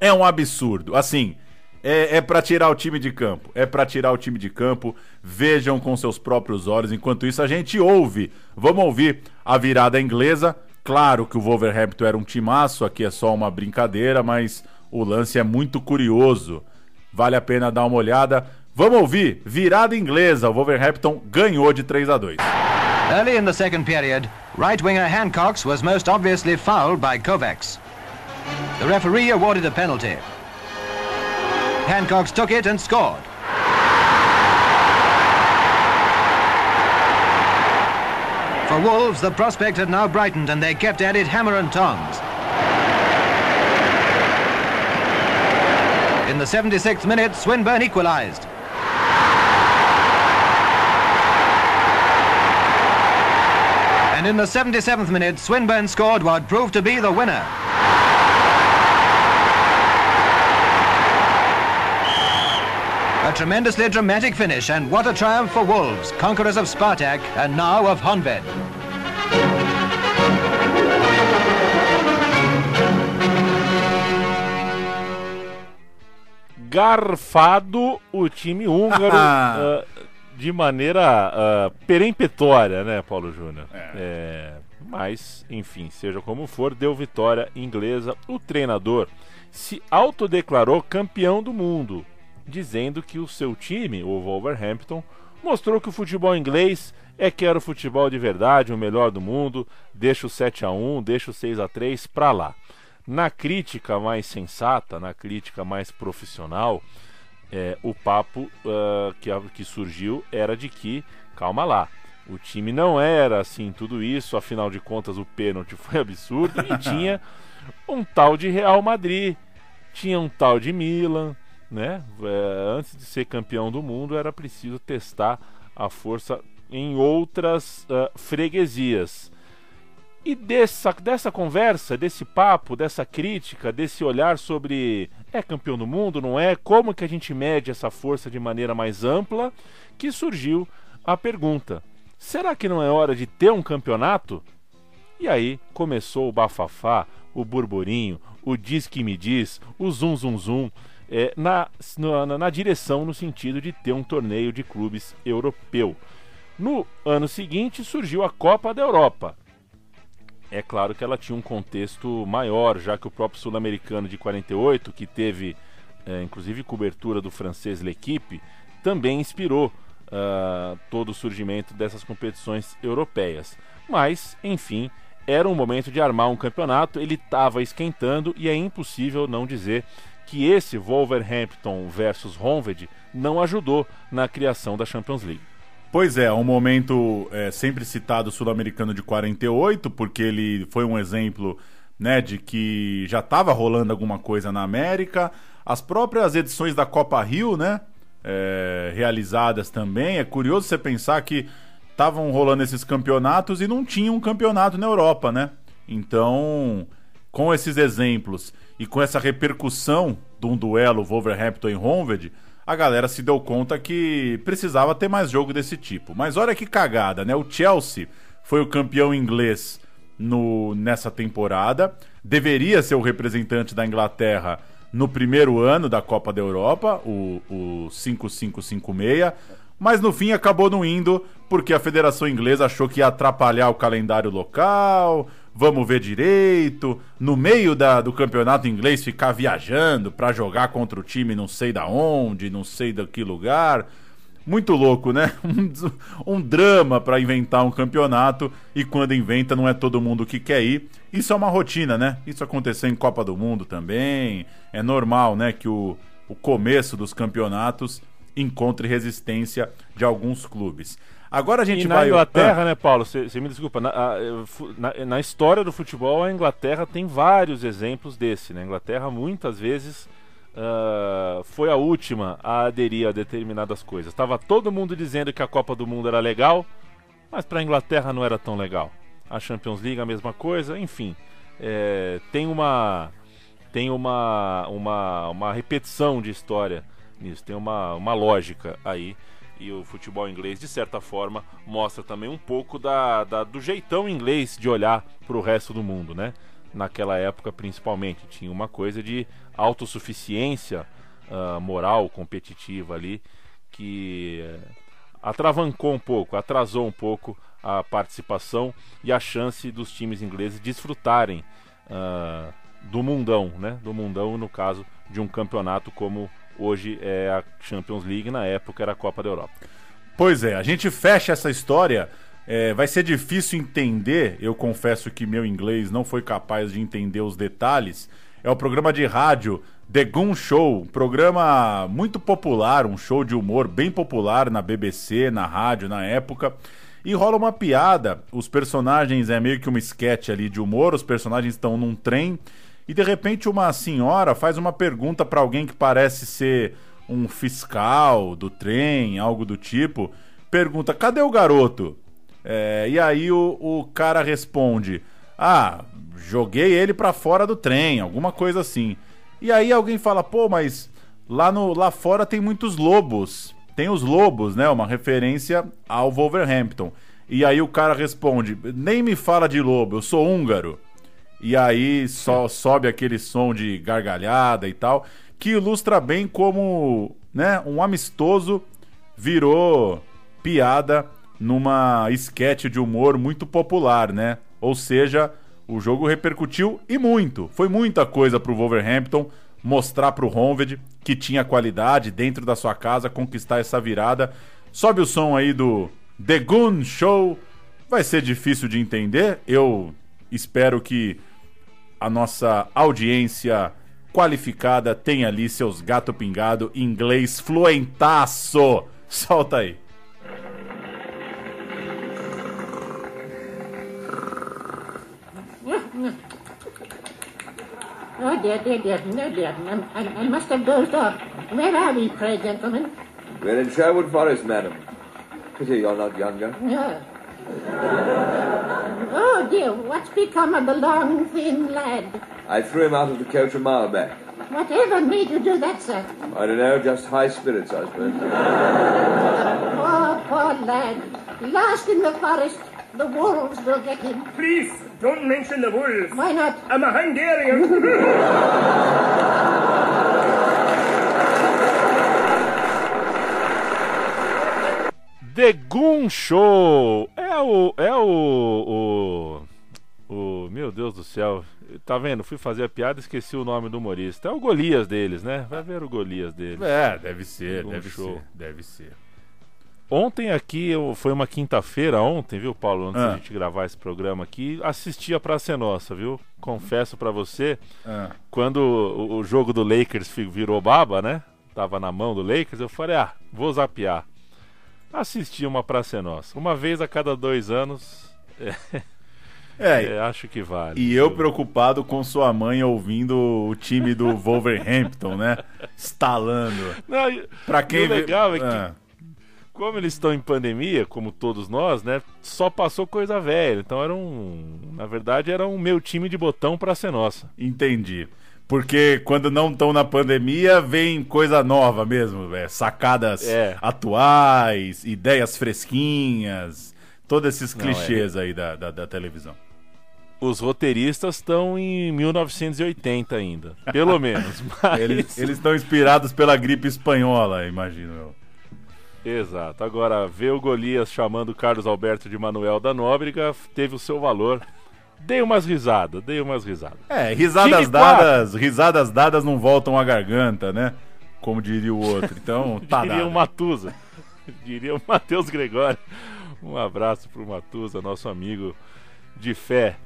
é um absurdo. Assim, é, é para tirar o time de campo. É para tirar o time de campo. Vejam com seus próprios olhos. Enquanto isso, a gente ouve. Vamos ouvir a virada inglesa. Claro que o Wolverhampton era um timaço, aqui é só uma brincadeira, mas o lance é muito curioso. Vale a pena dar uma olhada. Vamos ouvir. Virada inglesa. O Wolverhampton ganhou de 3 a 2. Early in the second period, right winger Hancock was most obviously fouled by Kovacs. The referee awarded a penalty. Hancock took it and scored. For Wolves, the prospect had now brightened and they kept at it hammer and tongs. In the 76th minute, Swinburne equalised. And in the 77th minute, Swinburne scored what proved to be the winner. A tremendously dramatic finish, and what a triumph for Wolves, conquerors of Spartak and now of Honved. Garfado o time húngaro uh, de maneira uh, peremptória, né, Paulo Júnior? É. É, mas, enfim, seja como for, deu vitória inglesa. O treinador se autodeclarou campeão do mundo, dizendo que o seu time, o Wolverhampton, mostrou que o futebol inglês é que era o futebol de verdade, o melhor do mundo, deixa o 7 a 1 deixa o 6 a 3 pra lá. Na crítica mais sensata, na crítica mais profissional, é, o papo uh, que, que surgiu era de que, calma lá, o time não era assim tudo isso, afinal de contas o pênalti foi absurdo e tinha um tal de Real Madrid, tinha um tal de Milan, né? É, antes de ser campeão do mundo era preciso testar a força em outras uh, freguesias. E dessa, dessa conversa, desse papo, dessa crítica, desse olhar sobre é campeão do mundo, não é? Como que a gente mede essa força de maneira mais ampla? Que surgiu a pergunta: será que não é hora de ter um campeonato? E aí começou o bafafá, o burburinho, o diz que me diz, o zum zum zum, é, na, na, na direção no sentido de ter um torneio de clubes europeu. No ano seguinte surgiu a Copa da Europa é claro que ela tinha um contexto maior, já que o próprio sul-americano de 48, que teve é, inclusive cobertura do francês L'Equipe, também inspirou uh, todo o surgimento dessas competições europeias. Mas, enfim, era um momento de armar um campeonato, ele estava esquentando e é impossível não dizer que esse Wolverhampton versus Honved não ajudou na criação da Champions League. Pois é, um momento é, sempre citado sul-americano de 48, porque ele foi um exemplo né, de que já estava rolando alguma coisa na América. As próprias edições da Copa Rio, né, é, realizadas também. É curioso você pensar que estavam rolando esses campeonatos e não tinha um campeonato na Europa, né? Então, com esses exemplos e com essa repercussão de um duelo Wolverhampton e Honved, a galera se deu conta que precisava ter mais jogo desse tipo. Mas olha que cagada, né? O Chelsea foi o campeão inglês no, nessa temporada, deveria ser o representante da Inglaterra no primeiro ano da Copa da Europa, o, o 5556, mas no fim acabou não indo porque a Federação Inglesa achou que ia atrapalhar o calendário local, vamos ver direito, no meio da, do campeonato inglês ficar viajando para jogar contra o time não sei da onde, não sei da que lugar. Muito louco, né? Um, um drama para inventar um campeonato e quando inventa não é todo mundo que quer ir. Isso é uma rotina, né? Isso aconteceu em Copa do Mundo também. É normal, né, que o, o começo dos campeonatos encontre resistência de alguns clubes. Agora a gente e vai. Na Inglaterra, ah. né, Paulo? Você me desculpa. Na, na, na, história do futebol, a Inglaterra tem vários exemplos desse. Né? A Inglaterra muitas vezes uh, foi a última a aderir a determinadas coisas. Tava todo mundo dizendo que a Copa do Mundo era legal, mas para a Inglaterra não era tão legal. A Champions League a mesma coisa, enfim. É, tem uma tem uma, uma, uma repetição de história nisso, tem uma, uma lógica aí e o futebol inglês, de certa forma, mostra também um pouco da, da do jeitão inglês de olhar para o resto do mundo, né? Naquela época, principalmente, tinha uma coisa de autossuficiência uh, moral, competitiva ali, que uh, atravancou um pouco, atrasou um pouco a participação e a chance dos times ingleses desfrutarem uh, do mundão, né? Do mundão, no caso de um campeonato como Hoje é a Champions League, na época era a Copa da Europa. Pois é, a gente fecha essa história. É, vai ser difícil entender, eu confesso que meu inglês não foi capaz de entender os detalhes. É o programa de rádio The Goon Show, um programa muito popular, um show de humor bem popular na BBC, na rádio na época. E rola uma piada, os personagens é meio que uma sketch ali de humor, os personagens estão num trem e de repente uma senhora faz uma pergunta para alguém que parece ser um fiscal do trem, algo do tipo. Pergunta: cadê o garoto? É, e aí o, o cara responde: ah, joguei ele para fora do trem, alguma coisa assim. E aí alguém fala: pô, mas lá, no, lá fora tem muitos lobos. Tem os lobos, né? Uma referência ao Wolverhampton. E aí o cara responde: Nem me fala de lobo, eu sou húngaro. E aí só sobe aquele som de gargalhada e tal, que ilustra bem como né, um amistoso virou piada numa esquete de humor muito popular, né? Ou seja, o jogo repercutiu e muito. Foi muita coisa pro Wolverhampton mostrar pro Honved que tinha qualidade dentro da sua casa, conquistar essa virada. Sobe o som aí do The Goon Show. Vai ser difícil de entender. Eu espero que a nossa audiência qualificada tenha ali seus gato pingado inglês fluentaço. Solta aí. Oh dear, dear, dear, no dear, I, I, I must have dozed off. Where are we, pray, gentlemen? We're in Sherwood Forest, madam. Pity you're not younger. Yeah. Oh dear, what's become of the long, thin lad? I threw him out of the coach a mile back. Whatever made you do that, sir? I don't know, just high spirits, I suppose. Poor, poor lad. Lost in the forest. The wolves will get him. Please, don't mention the wolves. Why not? I'm a Hungarian. The Goon Show é o é o, o o meu Deus do céu, tá vendo? Fui fazer a piada, e esqueci o nome do humorista. É o Golias deles, né? Vai ver o Golias deles. É, deve ser, Goon deve Show. ser, deve ser. Ontem aqui, eu, foi uma quinta-feira ontem, viu, Paulo? Antes Ah. da gente gravar esse programa aqui, assisti a Praça é Nossa, viu? Confesso pra você, Ah. quando o, o jogo do Lakers virou baba, né? Tava na mão do Lakers, eu falei, ah, vou zapear. Assisti uma Praça é Nossa. Uma vez a cada dois anos, é, É, é, acho que vale. E eu preocupado com sua mãe ouvindo o time do Wolverhampton, né? Estalando. Não, Pra quem o vê- legal é que Ah, como eles estão em pandemia, como todos nós, né? Só passou coisa velha. Então era um. Na verdade, era um meu time de botão pra ser nossa. entendi. Porque quando não estão na pandemia, vem coisa nova mesmo. É, sacadas É. atuais, ideias fresquinhas. Todos esses Não, clichês aí da, da, da televisão. Os roteiristas estão em 1980 ainda. Pelo menos. Mas... Eles estão inspirados pela gripe espanhola, imagino eu. Exato. Agora, ver o Golias chamando Carlos Alberto de Manuel da Nóbrega teve o seu valor. Dei umas risadas, dei umas risadas. É, risadas Time dadas, risadas dadas não voltam à garganta, né? Como diria o outro. Então, tá Diria o. Matusa. Diria o Matheus Gregório. Um abraço pro Matusa, nosso amigo de fé.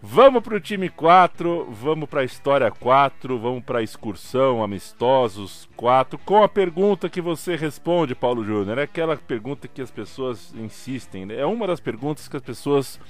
Vamos pro time 4, vamos pra história 4, vamos pra excursão, amistosos 4, com a pergunta que você responde, Paulo Júnior. É aquela pergunta que as pessoas insistem, né? É uma das perguntas que as pessoas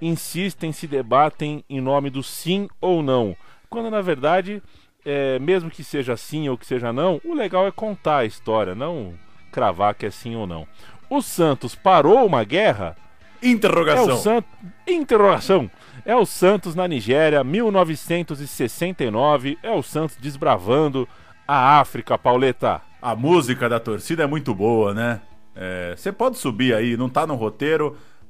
insistem, se debatem em nome do sim ou não. Quando na verdade, é, mesmo que seja sim ou que seja não, o legal é contar a história, não cravar que é sim ou não. O Santos parou uma guerra? É Interrogação. o Santos. Interrogação. É o Santos na Nigéria, 1969. É o Santos desbravando a África, Pauleta. A música da torcida é muito boa, né? É, Você pode subir aí, não tá no roteiro,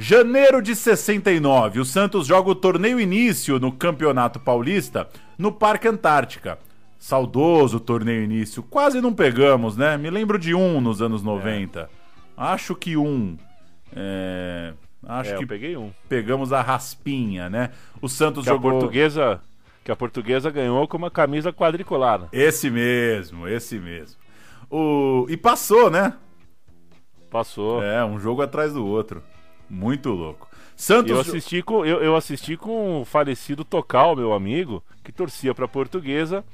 Janeiro de 69, o Santos joga o torneio início no Campeonato Paulista no Parque Antártica. Saudoso torneio início. Quase não pegamos, né? Me lembro de um nos anos 90. Acho que um. É, Acho É, que eu peguei um. pegamos a raspinha, né? O Santos Que a jogou. portuguesa, que a portuguesa ganhou com uma camisa quadriculada. Esse mesmo, esse mesmo. O... E passou, né? Passou. É, um jogo atrás do outro. Muito louco. Santos. eu assisti com eu, eu assisti com o falecido Tocal, meu amigo, que torcia pra portuguesa.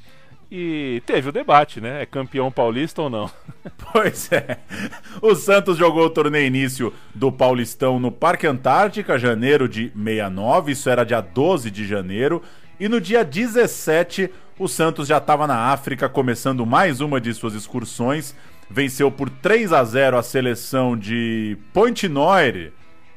E teve o debate, né? É campeão paulista ou não? Pois é. O Santos jogou o torneio início do Paulistão no Parque Antártica, janeiro de 69, isso era dia 12 de janeiro. E no dia 17, o Santos já estava na África, começando mais uma de suas excursões. Venceu por 3 a 0 a seleção de Pointe-Noire.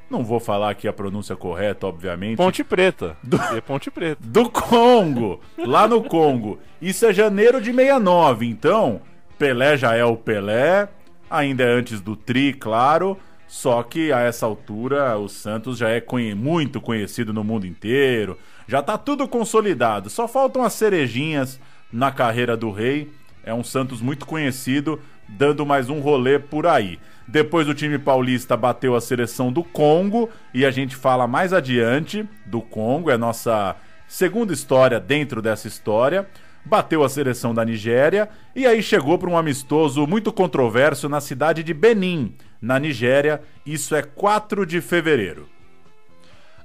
Não vou falar aqui a pronúncia correta, obviamente. Ponte Preta. Do... É Ponte Preta. Do Congo. Lá no Congo. Isso é janeiro de 69. Então, Pelé já é o Pelé. Ainda é antes do Tri, claro. Só que a essa altura o Santos já é conhe muito conhecido no mundo inteiro. Já tá tudo consolidado. Só faltam as cerejinhas na carreira do Rei. É um Santos muito conhecido, dando mais um rolê por aí. Depois o time paulista bateu a seleção do Congo e a gente fala mais adiante do Congo, é nossa segunda história dentro dessa história. Bateu a seleção da Nigéria e aí chegou para um amistoso muito controverso na cidade de Benin, na Nigéria. Isso é 4 de fevereiro.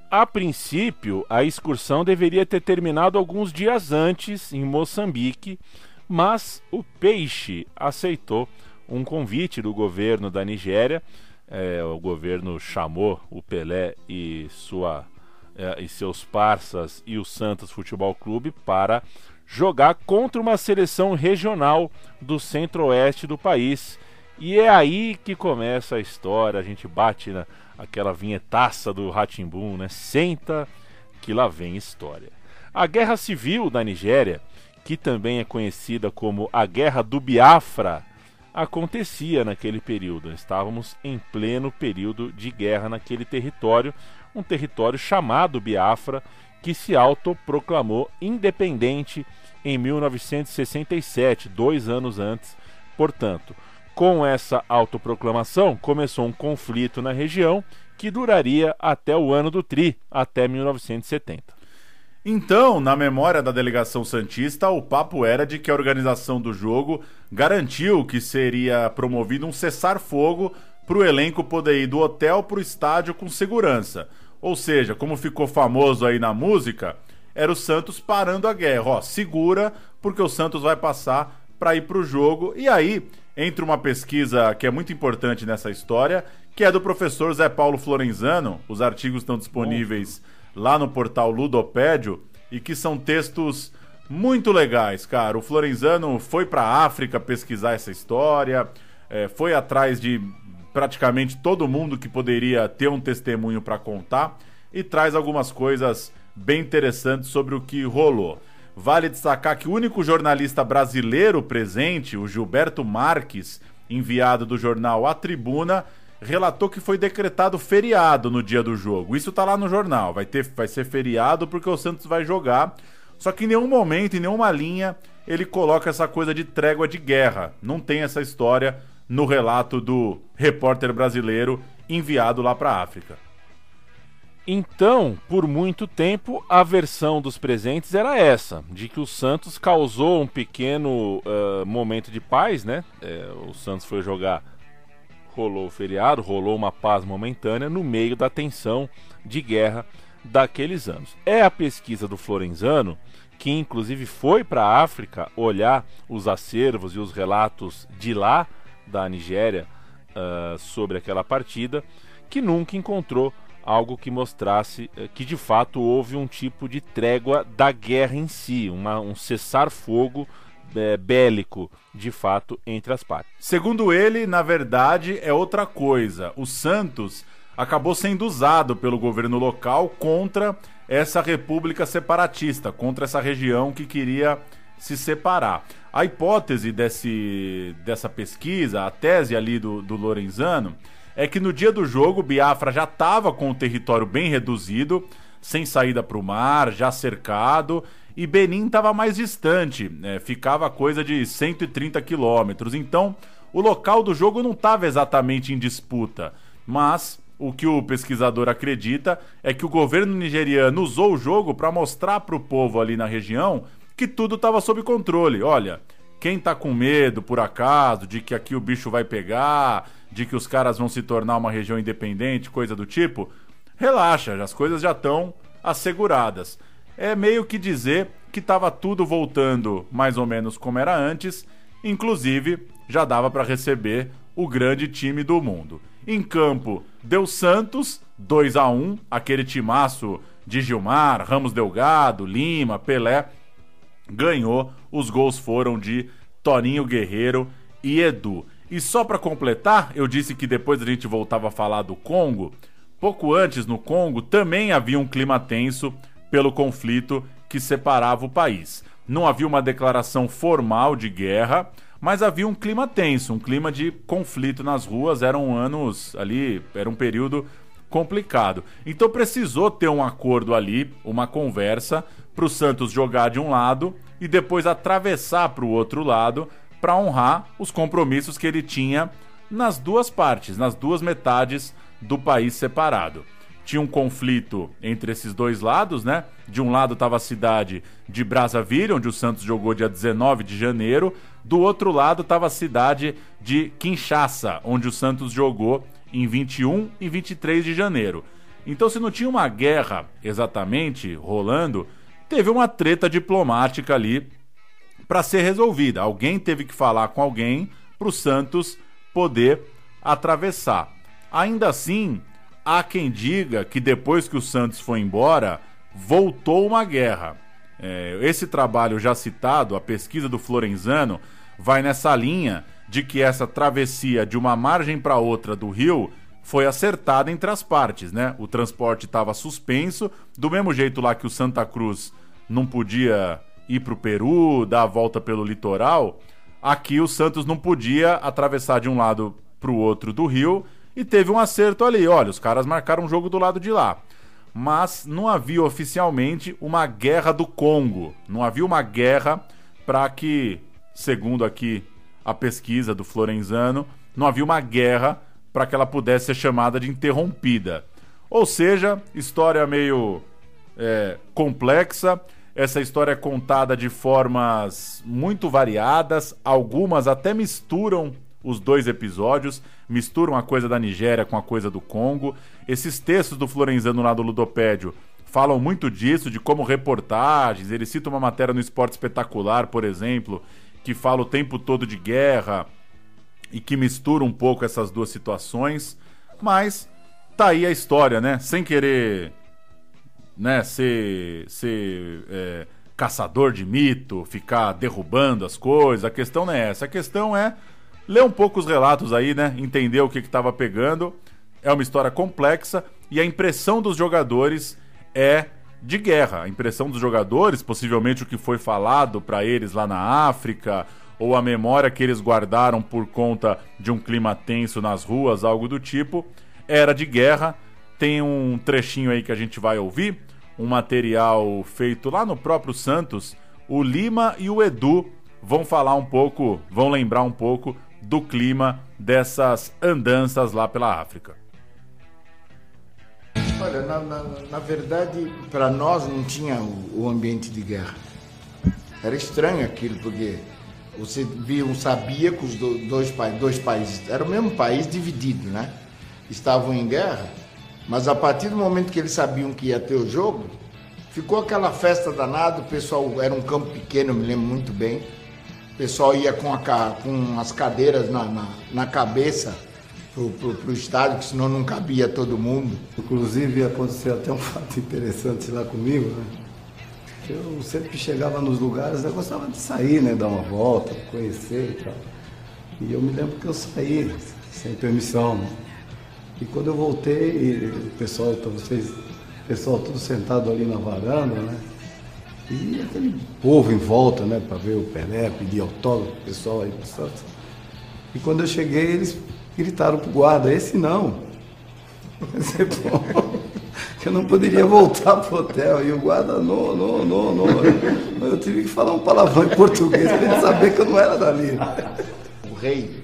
A princípio, a excursão deveria ter terminado alguns dias antes em Moçambique, mas o Peixe aceitou um convite do governo da Nigéria. É, o governo chamou o Pelé e, sua, é, e seus parças e o Santos Futebol Clube para jogar contra uma seleção regional do centro-oeste do país. E é aí que começa a história. A gente bate na aquela vinhetaça do Ratimbum, né? Senta que lá vem história. A Guerra Civil da Nigéria, que também é conhecida como a Guerra do Biafra, acontecia naquele período. Estávamos em pleno período de guerra naquele território, um território chamado Biafra, que se autoproclamou independente em 1967, dois anos antes. Portanto, com essa autoproclamação, começou um conflito na região que duraria até o ano do Tri, até 1970. Então, na memória da delegação Santista, o papo era de que a organização do jogo garantiu que seria promovido um cessar-fogo para o elenco poder ir do hotel para o estádio com segurança. Ou seja, como ficou famoso aí na música, era o Santos parando a guerra. Ó, segura, porque o Santos vai passar para ir para o jogo. E aí, entre uma pesquisa que é muito importante nessa história, que é do professor Zé Paulo Florenzano, os artigos estão disponíveis lá no portal Ludopédio e que são textos muito legais, cara. O Florenzano foi para a África pesquisar essa história, é, foi atrás de praticamente todo mundo que poderia ter um testemunho para contar e traz algumas coisas bem interessantes sobre o que rolou. Vale destacar que o único jornalista brasileiro presente, o Gilberto Marques, enviado do jornal A Tribuna, relatou que foi decretado feriado no dia do jogo. Isso tá lá no jornal. Vai, ter, vai ser feriado porque o Santos vai jogar. Só que em nenhum momento, em nenhuma linha, ele coloca essa coisa de trégua de guerra. Não tem essa história no relato do repórter brasileiro enviado lá para a África. Então, por muito tempo, a versão dos presentes era essa, de que o Santos causou um pequeno uh, momento de paz, né? É, o Santos foi jogar rolou o feriado, rolou uma paz momentânea no meio da tensão de guerra daqueles anos. É a pesquisa do Florenzano, que inclusive foi para a África olhar os acervos e os relatos de lá, da Nigéria, uh, sobre aquela partida, que nunca encontrou algo que mostrasse uh, que de fato houve um tipo de trégua da guerra em si, uma, um cessar-fogo é, bélico, de fato, entre as partes. Segundo ele, na verdade, é outra coisa. O Santos acabou sendo usado pelo governo local contra essa república separatista, contra essa região que queria se separar. A hipótese desse, dessa pesquisa, a tese ali do, do Lorenzano, é que no dia do jogo Biafra já estava com o território bem reduzido, sem saída para o mar, já cercado, e Benin estava mais distante, né? ficava coisa de 130 quilômetros. Então, o local do jogo não estava exatamente em disputa, mas o que o pesquisador acredita é que o governo nigeriano usou o jogo para mostrar para o povo ali na região que tudo estava sob controle. Olha, quem está com medo, por acaso, de que aqui o bicho vai pegar, de que os caras vão se tornar uma região independente, coisa do tipo, relaxa, as coisas já estão asseguradas é meio que dizer que estava tudo voltando mais ou menos como era antes, inclusive já dava para receber o grande time do mundo. Em campo, deu Santos 2 a 1, aquele timaço de Gilmar, Ramos Delgado, Lima, Pelé, ganhou. Os gols foram de Toninho Guerreiro e Edu. E só para completar, eu disse que depois a gente voltava a falar do Congo. Pouco antes, no Congo, também havia um clima tenso pelo conflito que separava o país. Não havia uma declaração formal de guerra, mas havia um clima tenso, um clima de conflito nas ruas. Eram anos ali, era um período complicado. Então precisou ter um acordo ali, uma conversa, para o Santos jogar de um lado e depois atravessar para o outro lado para honrar os compromissos que ele tinha nas duas partes, nas duas metades do país separado. Tinha um conflito entre esses dois lados, né? De um lado estava a cidade de Brazzaville, onde o Santos jogou dia 19 de janeiro. Do outro lado estava a cidade de Kinshasa, onde o Santos jogou em 21 e 23 de janeiro. Então, se não tinha uma guerra exatamente rolando, teve uma treta diplomática ali para ser resolvida. Alguém teve que falar com alguém para o Santos poder atravessar. Ainda assim, há quem diga que depois que o Santos foi embora, voltou uma guerra. É, esse trabalho já citado, a pesquisa do Florenzano, vai nessa linha de que essa travessia de uma margem para outra do rio foi acertada entre as partes, né? O transporte estava suspenso, do mesmo jeito lá que o Santa Cruz não podia ir para o Peru, dar a volta pelo litoral, aqui o Santos não podia atravessar de um lado para o outro do rio e teve um acerto ali. Olha, os caras marcaram um jogo do lado de lá. Mas não havia oficialmente uma guerra do Congo. Não havia uma guerra para que, segundo aqui a pesquisa do Florenzano, não havia uma guerra para que ela pudesse ser chamada de interrompida. Ou seja, história meio é, complexa essa história é contada de formas muito variadas, algumas até misturam os dois episódios, misturam a coisa da Nigéria com a coisa do Congo. Esses textos do Florenzano lá do Ludopédio falam muito disso, de como reportagens, ele cita uma matéria no Esporte Espetacular, por exemplo, que fala o tempo todo de guerra e que mistura um pouco essas duas situações, mas tá aí a história, né? Sem querer né, ser, ser é, caçador de mito, ficar derrubando as coisas. A questão não é essa. A questão é ler um pouco os relatos aí, né? Entender o que estava pegando. É uma história complexa e a impressão dos jogadores é de guerra. A impressão dos jogadores, possivelmente o que foi falado para eles lá na África, ou a memória que eles guardaram por conta de um clima tenso nas ruas, algo do tipo, era de guerra tem um trechinho aí que a gente vai ouvir, um material feito lá no próprio Santos. O Lima e o Edu vão falar um pouco, vão lembrar um pouco do clima dessas andanças lá pela África. Olha, na, na, na verdade, para nós não tinha o, o, ambiente de guerra. Era estranho aquilo, porque você via, sabia que os dois, dois países, era o mesmo país dividido, né? Estavam em guerra mas a partir do momento que eles sabiam que ia ter o jogo, ficou aquela festa danada, o pessoal era um campo pequeno, eu me lembro muito bem. O pessoal ia com, a, com as cadeiras na, na, na cabeça pro, pro estádio, que senão não cabia todo mundo. Inclusive aconteceu até um fato interessante lá comigo, né? Eu sempre chegava nos lugares, eu gostava de sair, né? Dar uma volta, conhecer e tal. E eu me lembro que eu saí sem permissão, né? E quando eu voltei, o pessoal, vocês, o pessoal tudo sentado ali na varanda, né? E aquele povo em volta, né, para ver o Pelé, pedir autógrafo, o pessoal aí pessoal. E quando eu cheguei, eles gritaram pro guarda, esse não. Esse bom. Que eu não poderia voltar pro hotel. E o guarda, não, não, não, não. Eu tive que falar um palavrão em português para ele saber que eu não era dali. O rei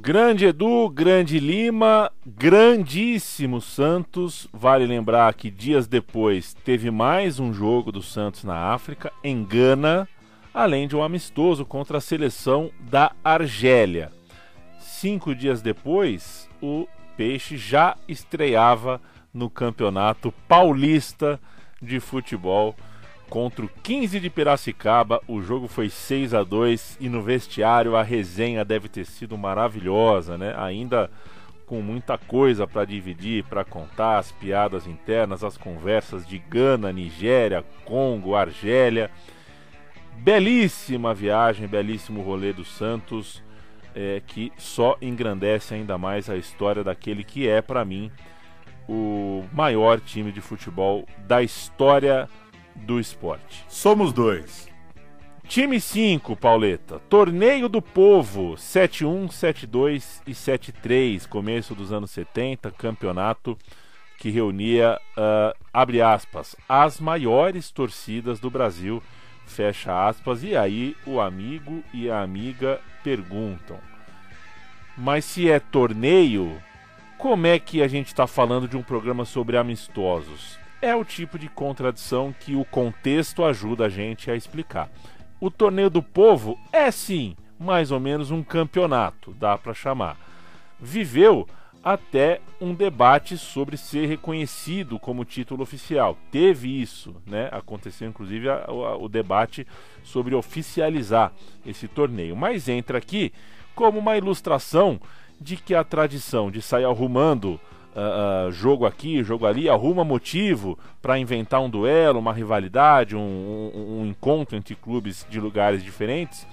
Grande Edu, grande Lima, grandíssimo Santos. Vale lembrar que dias depois teve mais um jogo do Santos na África, em Gana, além de um amistoso contra a seleção da Argélia. Cinco dias depois, o Peixe já estreava no Campeonato Paulista de Futebol contra o 15 de Piracicaba. O jogo foi 6 a 2 e no vestiário a resenha deve ter sido maravilhosa, né? Ainda com muita coisa para dividir, para contar, as piadas internas, as conversas de Gana, Nigéria, Congo, Argélia. Belíssima viagem, belíssimo rolê do Santos, é, que só engrandece ainda mais a história daquele que é, para mim, o maior time de futebol da história do esporte. Somos dois. Time 5, Pauleta. Torneio do Povo, 7-1, 7-2 e 7-3. Começo dos anos 70, campeonato que reunia, uh, abre aspas, as maiores torcidas do Brasil, fecha aspas. E aí o amigo e a amiga perguntam: Mas se é torneio, como é que a gente está falando de um programa sobre amistosos? É o tipo de contradição que o contexto ajuda a gente a explicar. O torneio do povo é sim mais ou menos um campeonato, dá para chamar. Viveu até um debate sobre ser reconhecido como título oficial. Teve isso, né? Aconteceu inclusive a, a, o debate sobre oficializar esse torneio. Mas entra aqui como uma ilustração de que a tradição de sair arrumando uh, uh, jogo aqui, jogo ali, arruma motivo para inventar um duelo, uma rivalidade, um, um, um encontro entre clubes de lugares diferentes,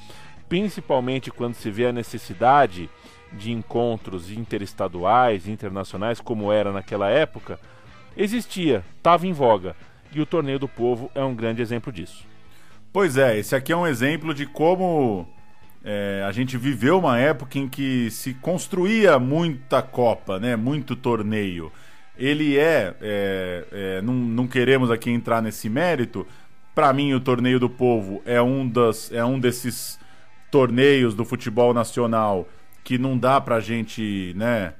principalmente quando se vê a necessidade de encontros interestaduais, internacionais, como era naquela época, existia, estava em voga. E o Torneio do Povo é um grande exemplo disso. Pois é, esse aqui é um exemplo de como é, a gente viveu uma época em que se construía muita Copa, né? Muito torneio. Ele é, é, é não, não queremos aqui entrar nesse mérito. Para mim, o torneio do povo é um, das, é um desses torneios do futebol nacional que não dá pra gente, né?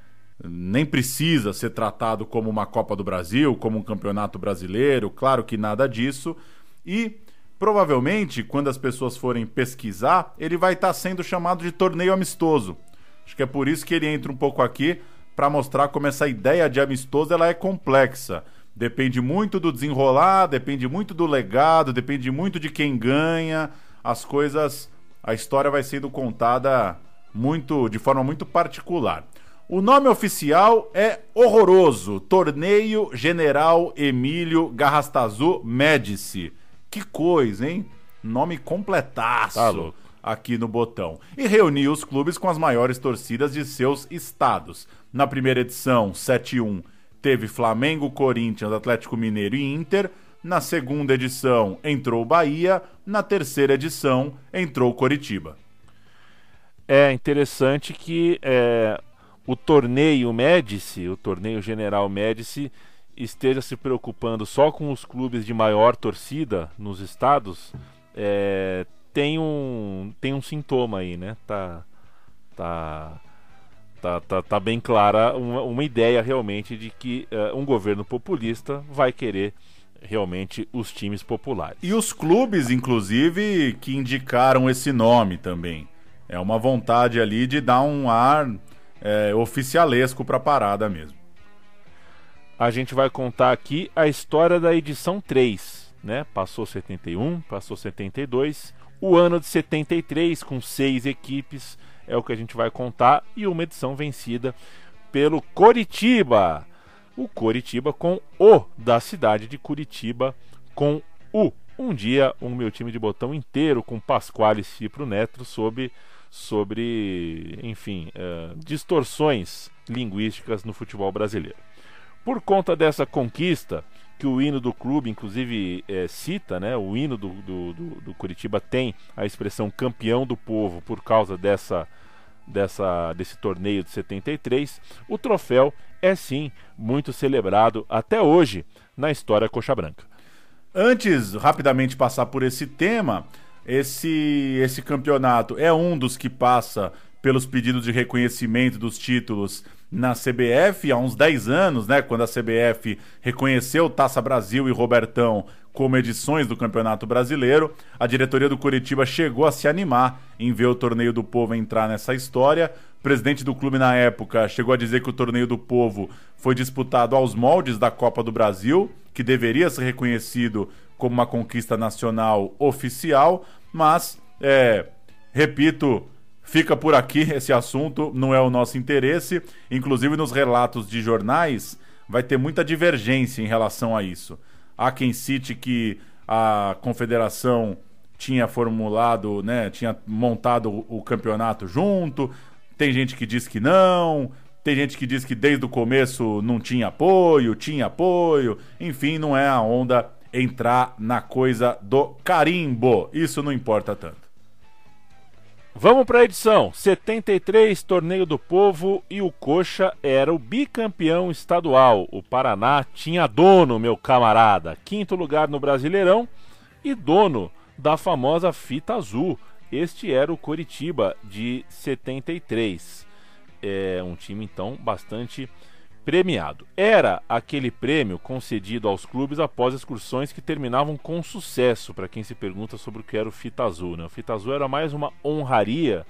Nem precisa ser tratado como uma Copa do Brasil, como um campeonato brasileiro, claro que nada disso. E Provavelmente, quando as pessoas forem pesquisar, ele vai estar tá sendo chamado de torneio amistoso. Acho que é por isso que ele entra um pouco aqui para mostrar como essa ideia de amistoso ela é complexa. Depende muito do desenrolar, depende muito do legado, depende muito de quem ganha. As coisas, a história vai sendo contada muito de forma muito particular. O nome oficial é horroroso: Torneio General Emílio Garrastazu Médici. Que coisa, hein? Nome completaço tá aqui no botão. E reuniu os clubes com as maiores torcidas de seus estados. Na primeira edição, 7-1, teve Flamengo, Corinthians, Atlético Mineiro e Inter. Na segunda edição, entrou Bahia. Na terceira edição, entrou Coritiba. É interessante que é, o torneio Médici, o torneio General Médici, esteja se preocupando só com os clubes de maior torcida nos estados, é, tem um tem um sintoma aí, né? Tá tá tá, tá, tá bem clara uma, uma ideia realmente de que uh, um governo populista vai querer realmente os times populares. E os clubes, inclusive, que indicaram esse nome também. É uma vontade ali de dar um ar é, oficialesco para a parada mesmo a gente vai contar aqui a história da edição 3, né? Passou 71, passou 72, o ano de 73 com seis equipes é o que a gente vai contar e uma edição vencida pelo Coritiba. O Coritiba com o da cidade de Curitiba com o. Um dia, o um meu time de botão inteiro com Pasquale Cipro Neto sobre, sobre enfim, uh, distorções linguísticas no futebol brasileiro. Por conta dessa conquista, que o hino do clube, inclusive, é, cita, né? O hino do, do, do, do, Curitiba tem a expressão campeão do povo por causa dessa, dessa, desse torneio de 73. O troféu é sim muito celebrado até hoje na história coxa branca. Antes, rapidamente passar por esse tema, esse, esse campeonato é um dos que passa pelos pedidos de reconhecimento dos títulos na CBF há uns 10 anos, né, quando a CBF reconheceu Taça Brasil e Robertão como edições do Campeonato Brasileiro, a diretoria do Curitiba chegou a se animar em ver o Torneio do Povo entrar nessa história. O presidente do clube na época chegou a dizer que o Torneio do Povo foi disputado aos moldes da Copa do Brasil, que deveria ser reconhecido como uma conquista nacional oficial, mas, é, repito, fica por aqui esse assunto, não é o nosso interesse. Inclusive nos relatos de jornais vai ter muita divergência em relação a isso. Há quem cite que a confederação tinha formulado, né, tinha montado o, o campeonato junto. Tem gente que diz que não. Tem gente que diz que desde o começo não tinha apoio, tinha apoio. Enfim, não é a onda entrar na coisa do carimbo. Isso não importa tanto. Vamos para a edição 73, Torneio do Povo, e o Coxa era o bicampeão estadual. O Paraná tinha dono, meu camarada. Quinto lugar no Brasileirão e dono da famosa fita azul. Este era o Coritiba de 73. É um time então bastante premiado. Era aquele prêmio concedido aos clubes após excursões que terminavam com sucesso, para quem se pergunta sobre o que era o Fita Azul. Né? O Fita Azul era mais uma honraria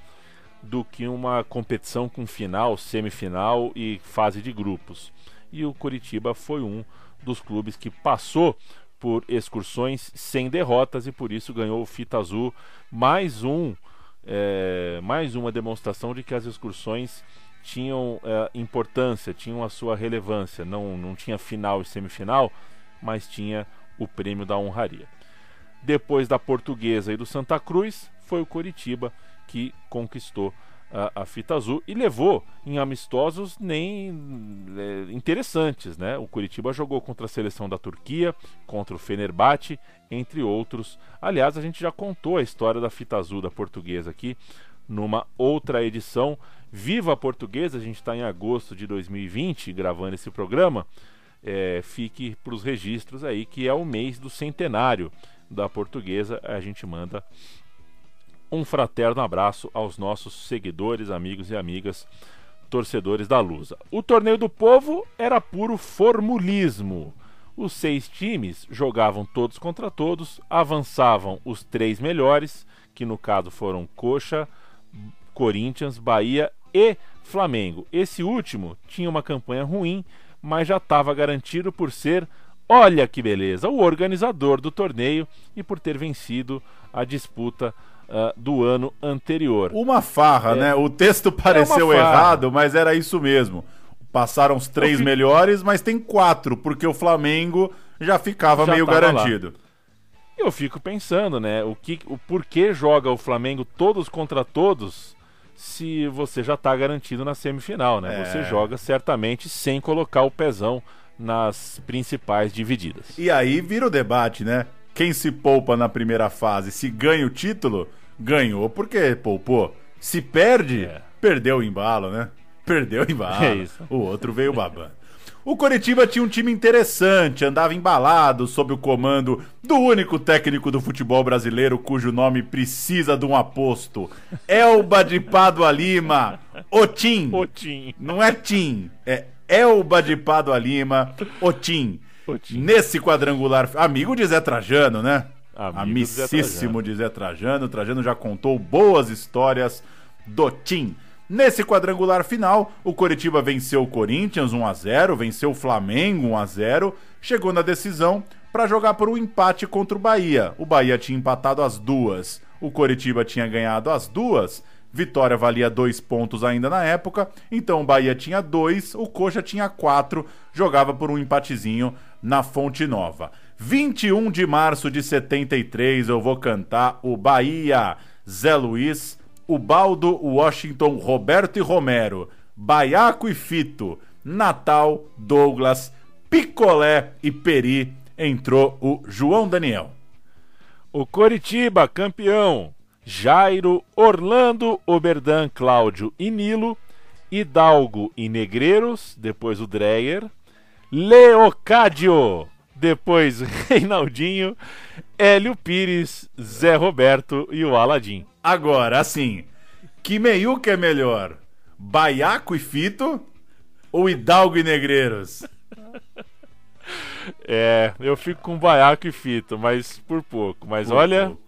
do que uma competição com final, semifinal e fase de grupos. E o Curitiba foi um dos clubes que passou por excursões sem derrotas e por isso ganhou o Fita Azul. Mais um, é, mais uma demonstração de que as excursões tinham é, importância, tinham a sua relevância. Não, não tinha final e semifinal, mas tinha o prêmio da honraria. Depois da Portuguesa e do Santa Cruz, foi o Coritiba que conquistou a, a fita azul e levou em amistosos nem é, interessantes, né? O Curitiba jogou contra a seleção da Turquia, contra o Fenerbahçe, entre outros. Aliás, a gente já contou a história da fita azul da Portuguesa aqui numa outra edição. Viva a Portuguesa, a gente está em agosto de 2020 gravando esse programa. É, fique para os registros aí que é o mês do centenário da Portuguesa. A gente manda um fraterno abraço aos nossos seguidores, amigos e amigas, torcedores da Lusa. O torneio do povo era puro formulismo. Os seis times jogavam todos contra todos, avançavam os três melhores, que no caso foram Coxa, Corinthians, Bahia e Flamengo. Esse último tinha uma campanha ruim, mas já estava garantido por ser, olha que beleza, o organizador do torneio e por ter vencido a disputa uh, do ano anterior. Uma farra, é, né? O texto pareceu é errado, mas era isso mesmo. Passaram os três fico... melhores, mas tem quatro, porque o Flamengo já ficava já meio garantido. Lá. Eu fico pensando, né? O que, o porquê joga o Flamengo todos contra todos se você já está garantido na semifinal, né? É. Você joga certamente sem colocar o pezão nas principais divididas. E aí vira o debate, né? Quem se poupa na primeira fase, se ganha o título, ganhou porque poupou. Se perde, é. perdeu o embalo, né? Perdeu o embalo. É isso. O outro veio babando. O Coritiba tinha um time interessante, andava embalado sob o comando do único técnico do futebol brasileiro cujo nome precisa de um aposto. Elba de Pádua Lima. Otim. Otim. Não é Tim, é Elba de Pádua Lima. Otim. Otim. Nesse quadrangular, amigo de Zé Trajano, né? Amigo Amicíssimo de Zé Trajano. Trajano já contou boas histórias do Tim. Nesse quadrangular final, o Coritiba venceu o Corinthians 1 a 0, venceu o Flamengo 1 a 0, chegou na decisão para jogar por um empate contra o Bahia. O Bahia tinha empatado as duas, o Coritiba tinha ganhado as duas. Vitória valia dois pontos ainda na época, então o Bahia tinha dois, o Coxa tinha quatro, jogava por um empatezinho na Fonte Nova. 21 de março de 73 eu vou cantar o Bahia. Zé Luiz Ubaldo, Washington, Roberto e Romero, Baiaco e Fito, Natal, Douglas, Picolé e Peri, entrou o João Daniel. O Coritiba, campeão. Jairo, Orlando, Oberdan, Cláudio e Nilo, Hidalgo e Negreiros, depois o Dreyer, Leocádio, depois Reinaldinho, Hélio Pires, Zé Roberto e o Aladim. Agora, assim, que meiuca é melhor? Baiaco e Fito ou Hidalgo e Negreiros? É, eu fico com Baiaco e Fito, mas por pouco. Mas por olha. Pouco.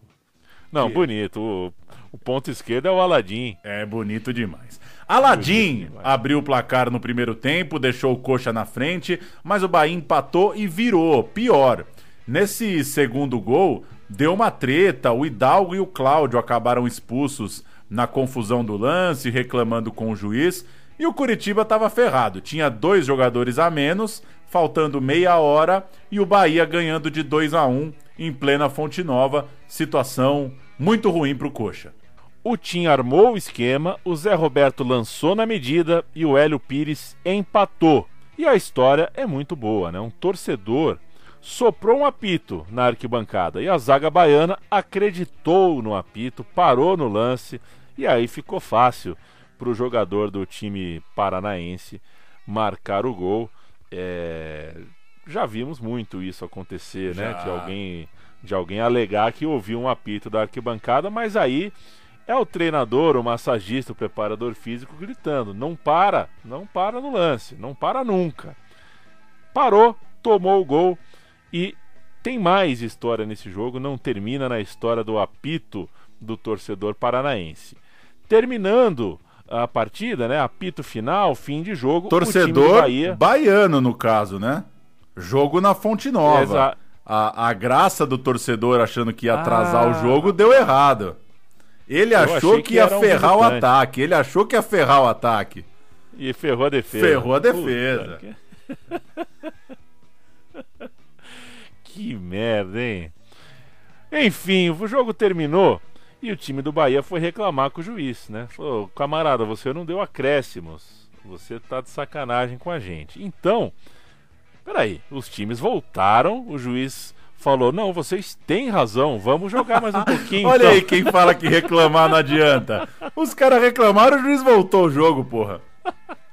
Não, que... bonito. O, o, ponto esquerdo é o Aladim. É bonito demais. Aladim abriu o placar no primeiro tempo, deixou o coxa na frente, mas o Bahia empatou e virou. Pior. Nesse segundo gol, deu uma treta, o Hidalgo e o Cláudio acabaram expulsos na confusão do lance, reclamando com o juiz, e o Curitiba estava ferrado. Tinha dois jogadores a menos, faltando meia hora, e o Bahia ganhando de 2 a 1 em plena Fonte Nova, situação muito ruim para o Coxa. O Tim armou o esquema, o Zé Roberto lançou na medida e o Hélio Pires empatou. E a história é muito boa, né? Um torcedor soprou um apito na arquibancada e a zaga baiana acreditou no apito, parou no lance e aí ficou fácil para o jogador do time paranaense marcar o gol. É... Já vimos muito isso acontecer, né? De alguém, de alguém alegar que ouviu um apito da arquibancada, mas aí é o treinador, o massagista, o preparador físico gritando: não para, não para no lance, não para nunca. Parou, tomou o gol e tem mais história nesse jogo, não termina na história do apito do torcedor paranaense. Terminando a partida, né? Apito final, fim de jogo. Torcedor Bahia. baiano, no caso, né? Jogo na Fonte Nova. Exa- A, a graça do torcedor achando que ia atrasar Ah. o jogo deu errado. Ele Eu achou que que ia um ferrar o ataque. Ele achou que ia ferrar o ataque. E ferrou a defesa. Ferrou a Puta defesa. que- que merda, hein? Enfim, o jogo terminou e o time do Bahia foi reclamar com o juiz, né? Falou, camarada, você não deu acréscimos. Você tá de sacanagem com a gente. Então, peraí, os times voltaram, o juiz falou, não, vocês têm razão, vamos jogar mais um pouquinho. Olha então." aí quem fala que reclamar não adianta. Os caras reclamaram, o juiz voltou o jogo, porra.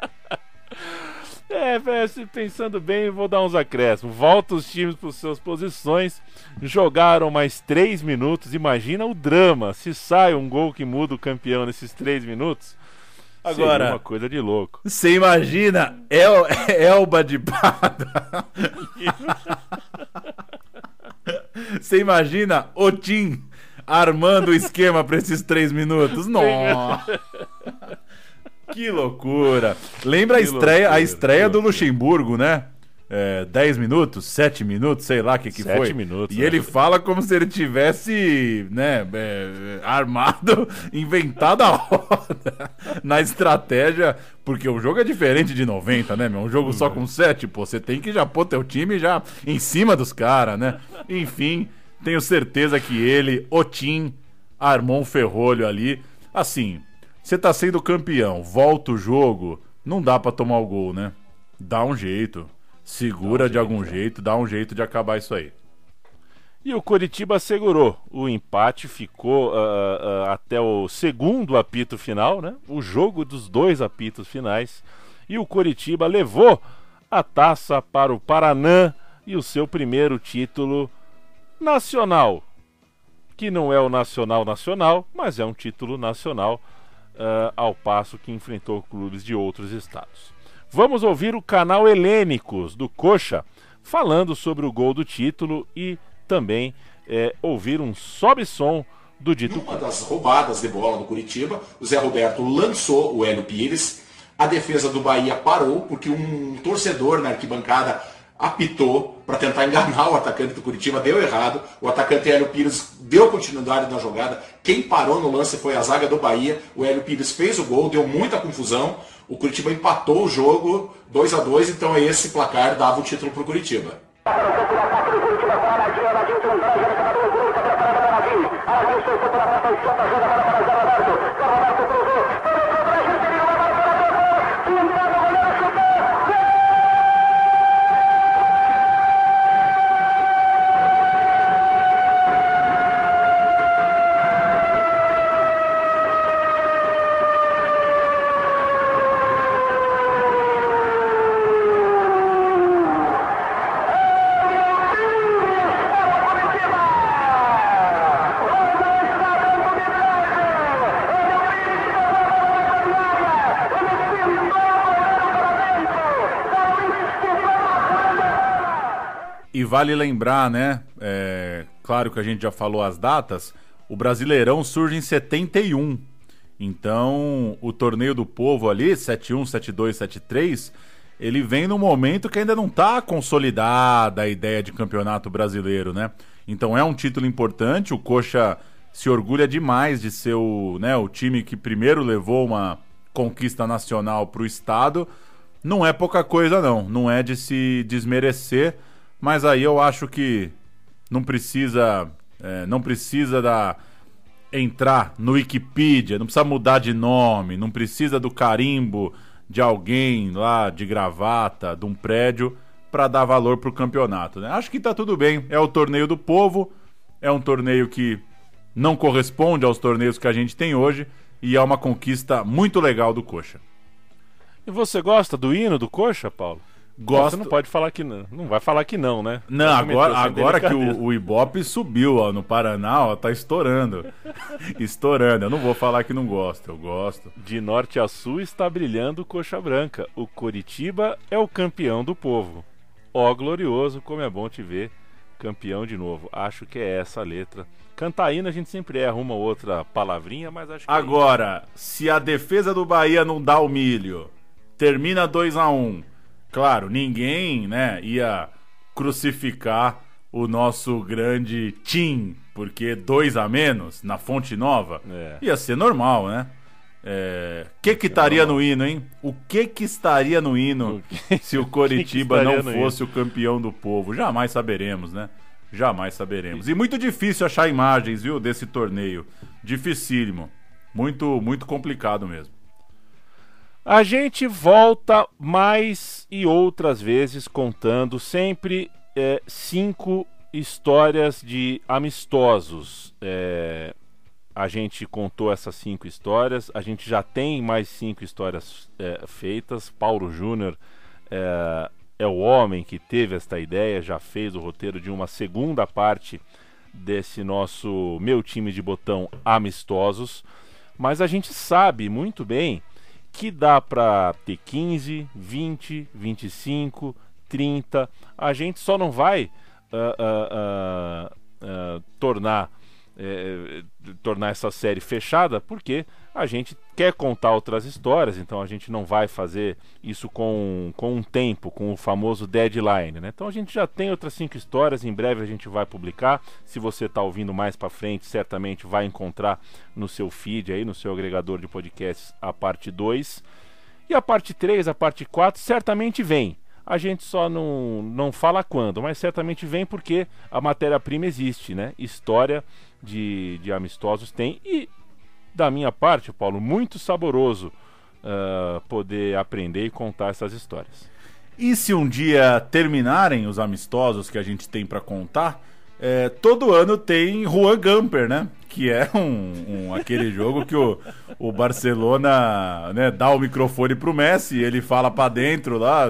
É, velho, se pensando bem, vou dar uns acréscimos. Volta os times para suas posições. Jogaram mais três minutos. Imagina o drama. Se sai um gol que muda o campeão nesses três minutos. seria Agora- uma coisa de louco. Você imagina El, Elba de Pada. Você imagina o Tim armando o esquema para esses três minutos? Nossa! Que loucura! Lembra a Que estreia, a loucura, estreia que do. Luxemburgo, né? É, 10 minutos, 7 minutos, sei lá o que, que Sete foi. minutos, e né? ele fala como se ele tivesse, né, é, armado, inventado a roda na estratégia, porque o jogo é diferente de 90, né, meu? Um jogo só com 7, pô, você tem que já pôr teu time já em cima dos caras, né? Enfim, tenho certeza que ele, o Tim, armou um ferrolho ali. Assim, você tá sendo campeão, volta o jogo, não dá pra tomar o gol, né? Dá um jeito. Segura de algum jeito, dá um jeito de acabar isso aí. E o Coritiba segurou. O empate ficou ah, ah, até o segundo apito final, né? O jogo dos dois apitos finais. E o Coritiba levou a taça para o Paranã e o seu primeiro título nacional. Que não é o nacional nacional, mas é um título nacional, ah, ao passo que enfrentou clubes de outros estados. Vamos ouvir o canal Helênicos do Coxa falando sobre o gol do título e também eh, ouvir um sobe-som do dito Uma das roubadas de bola do Curitiba, o Zé Roberto lançou o Hélio Pires, a defesa do Bahia parou porque um torcedor na arquibancada apitou para tentar enganar o atacante do Curitiba, deu errado, o atacante Hélio Pires deu continuidade na jogada, quem parou no lance foi a zaga do Bahia, o Hélio Pires fez o gol, deu muita confusão, o Curitiba empatou o jogo 2 a 2 então esse placar dava o título para o Curitiba. Vale lembrar, né? é, claro que a gente já falou as datas. O Brasileirão surge em 71. Então, o torneio do povo ali, 71, 72, 73, ele vem num momento que ainda não está consolidada a ideia de campeonato brasileiro, né? Então é um título importante, o Coxa se orgulha demais de ser o, né, o time que primeiro levou uma conquista nacional para o estado. Não é pouca coisa não, não é de se desmerecer, mas aí eu acho que não precisa, é, não precisa da entrar no Wikipedia, não precisa mudar de nome, não precisa do carimbo de alguém lá de gravata, de um prédio, para dar valor para o campeonato. Né? Acho que está tudo bem. É o torneio do povo, é um torneio que não corresponde aos torneios que a gente tem hoje e é uma conquista muito legal do Coxa. E você gosta do hino do Coxa, Paulo? Gosto. Você não pode falar que não. Não vai falar que não, né? Não, agora, agora que o, o, Ibope subiu ó, no Paraná, ó, tá estourando. estourando. Eu não vou falar que não gosto, eu gosto. De norte a sul está brilhando Coxa Branca. O Coritiba é o campeão do povo. Ó, glorioso, como é bom te ver campeão de novo. Acho que é essa a letra. Cantaína a gente sempre erra uma ou outra palavrinha, mas acho que. É agora, é se a defesa do Bahia não dá o milho, termina 2 a 1 um, Claro, ninguém, né, ia crucificar o nosso grande Tim, porque dois a menos na Fonte Nova é. ia ser normal, né? É... que que estaria no hino, hein? O que que estaria no hino se o Coritiba que que não fosse o campeão do povo? Jamais saberemos, né? Jamais saberemos. E muito difícil achar imagens, viu, desse torneio. Dificílimo. Muito, muito complicado mesmo. A gente volta mais e outras vezes contando sempre é, cinco histórias de amistosos. É, a gente contou essas cinco histórias, a gente já tem mais cinco histórias é, feitas. Paulo Júnior é, é o homem que teve esta ideia, já fez o roteiro de uma segunda parte desse nosso meu time de botão amistosos. Mas a gente sabe muito bem que dá para ter 15, 20, 25, 30. A gente só não vai uh, uh, uh, tornar é, tornar essa série fechada porque a gente quer contar outras histórias, então a gente não vai fazer isso com, com um tempo, com o famoso deadline. Né? Então a gente já tem outras cinco histórias, em breve a gente vai publicar. Se você está ouvindo mais para frente, certamente vai encontrar no seu feed, aí, no seu agregador de podcasts, a parte 2. E a parte 3, a parte 4, certamente vem. A gente só não, não fala quando, mas certamente vem porque a matéria-prima existe, né? História de, de amistosos tem. E da minha parte, Paulo, muito saboroso uh, poder aprender e contar essas histórias. E se um dia terminarem os amistosos que a gente tem para contar, é, todo ano tem Juan Gamper, né? Que é um, um aquele jogo que o, o Barcelona né, dá o microfone pro Messi, ele fala para dentro lá,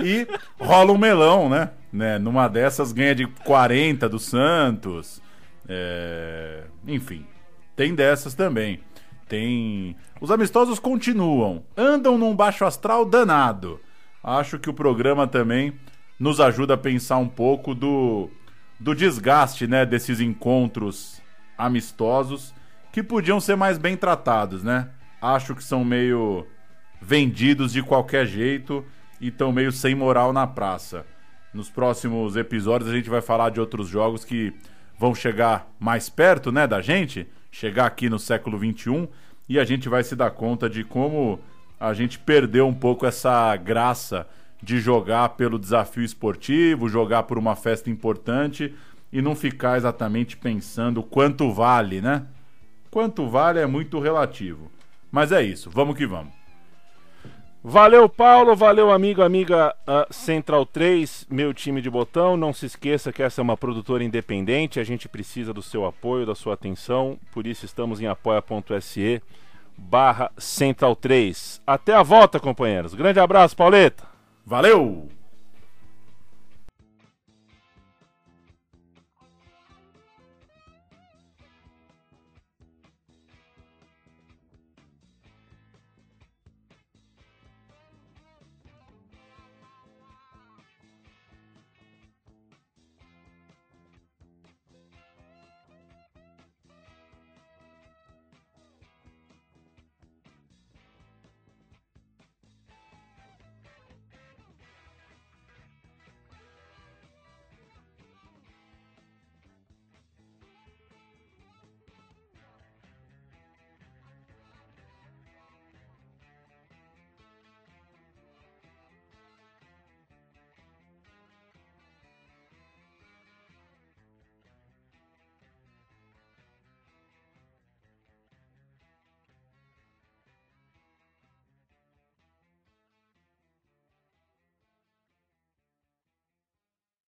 e rola um melão, né? né? Numa dessas ganha de 40 do Santos. É... Enfim, tem dessas também. Tem. Os amistosos continuam, andam num baixo astral danado. Acho que o programa também nos ajuda a pensar um pouco do, do desgaste né, desses encontros amistosos que podiam ser mais bem tratados, né? Acho que são meio vendidos de qualquer jeito e estão meio sem moral na praça. Nos próximos episódios a gente vai falar de outros jogos que vão chegar mais perto, né, da gente, chegar aqui no século 21 e a gente vai se dar conta de como a gente perdeu um pouco essa graça de jogar pelo desafio esportivo, jogar por uma festa importante e não ficar exatamente pensando quanto vale, né? Quanto vale é muito relativo. Mas é isso, vamos que vamos. Valeu, Paulo. Valeu, amigo, amiga uh, Central 3, meu time de botão. Não se esqueça que essa é uma produtora independente. A gente precisa do seu apoio, da sua atenção. Por isso estamos em apoia.se barra Central 3. Até a volta, companheiros. Grande abraço, Pauleta. Valeu!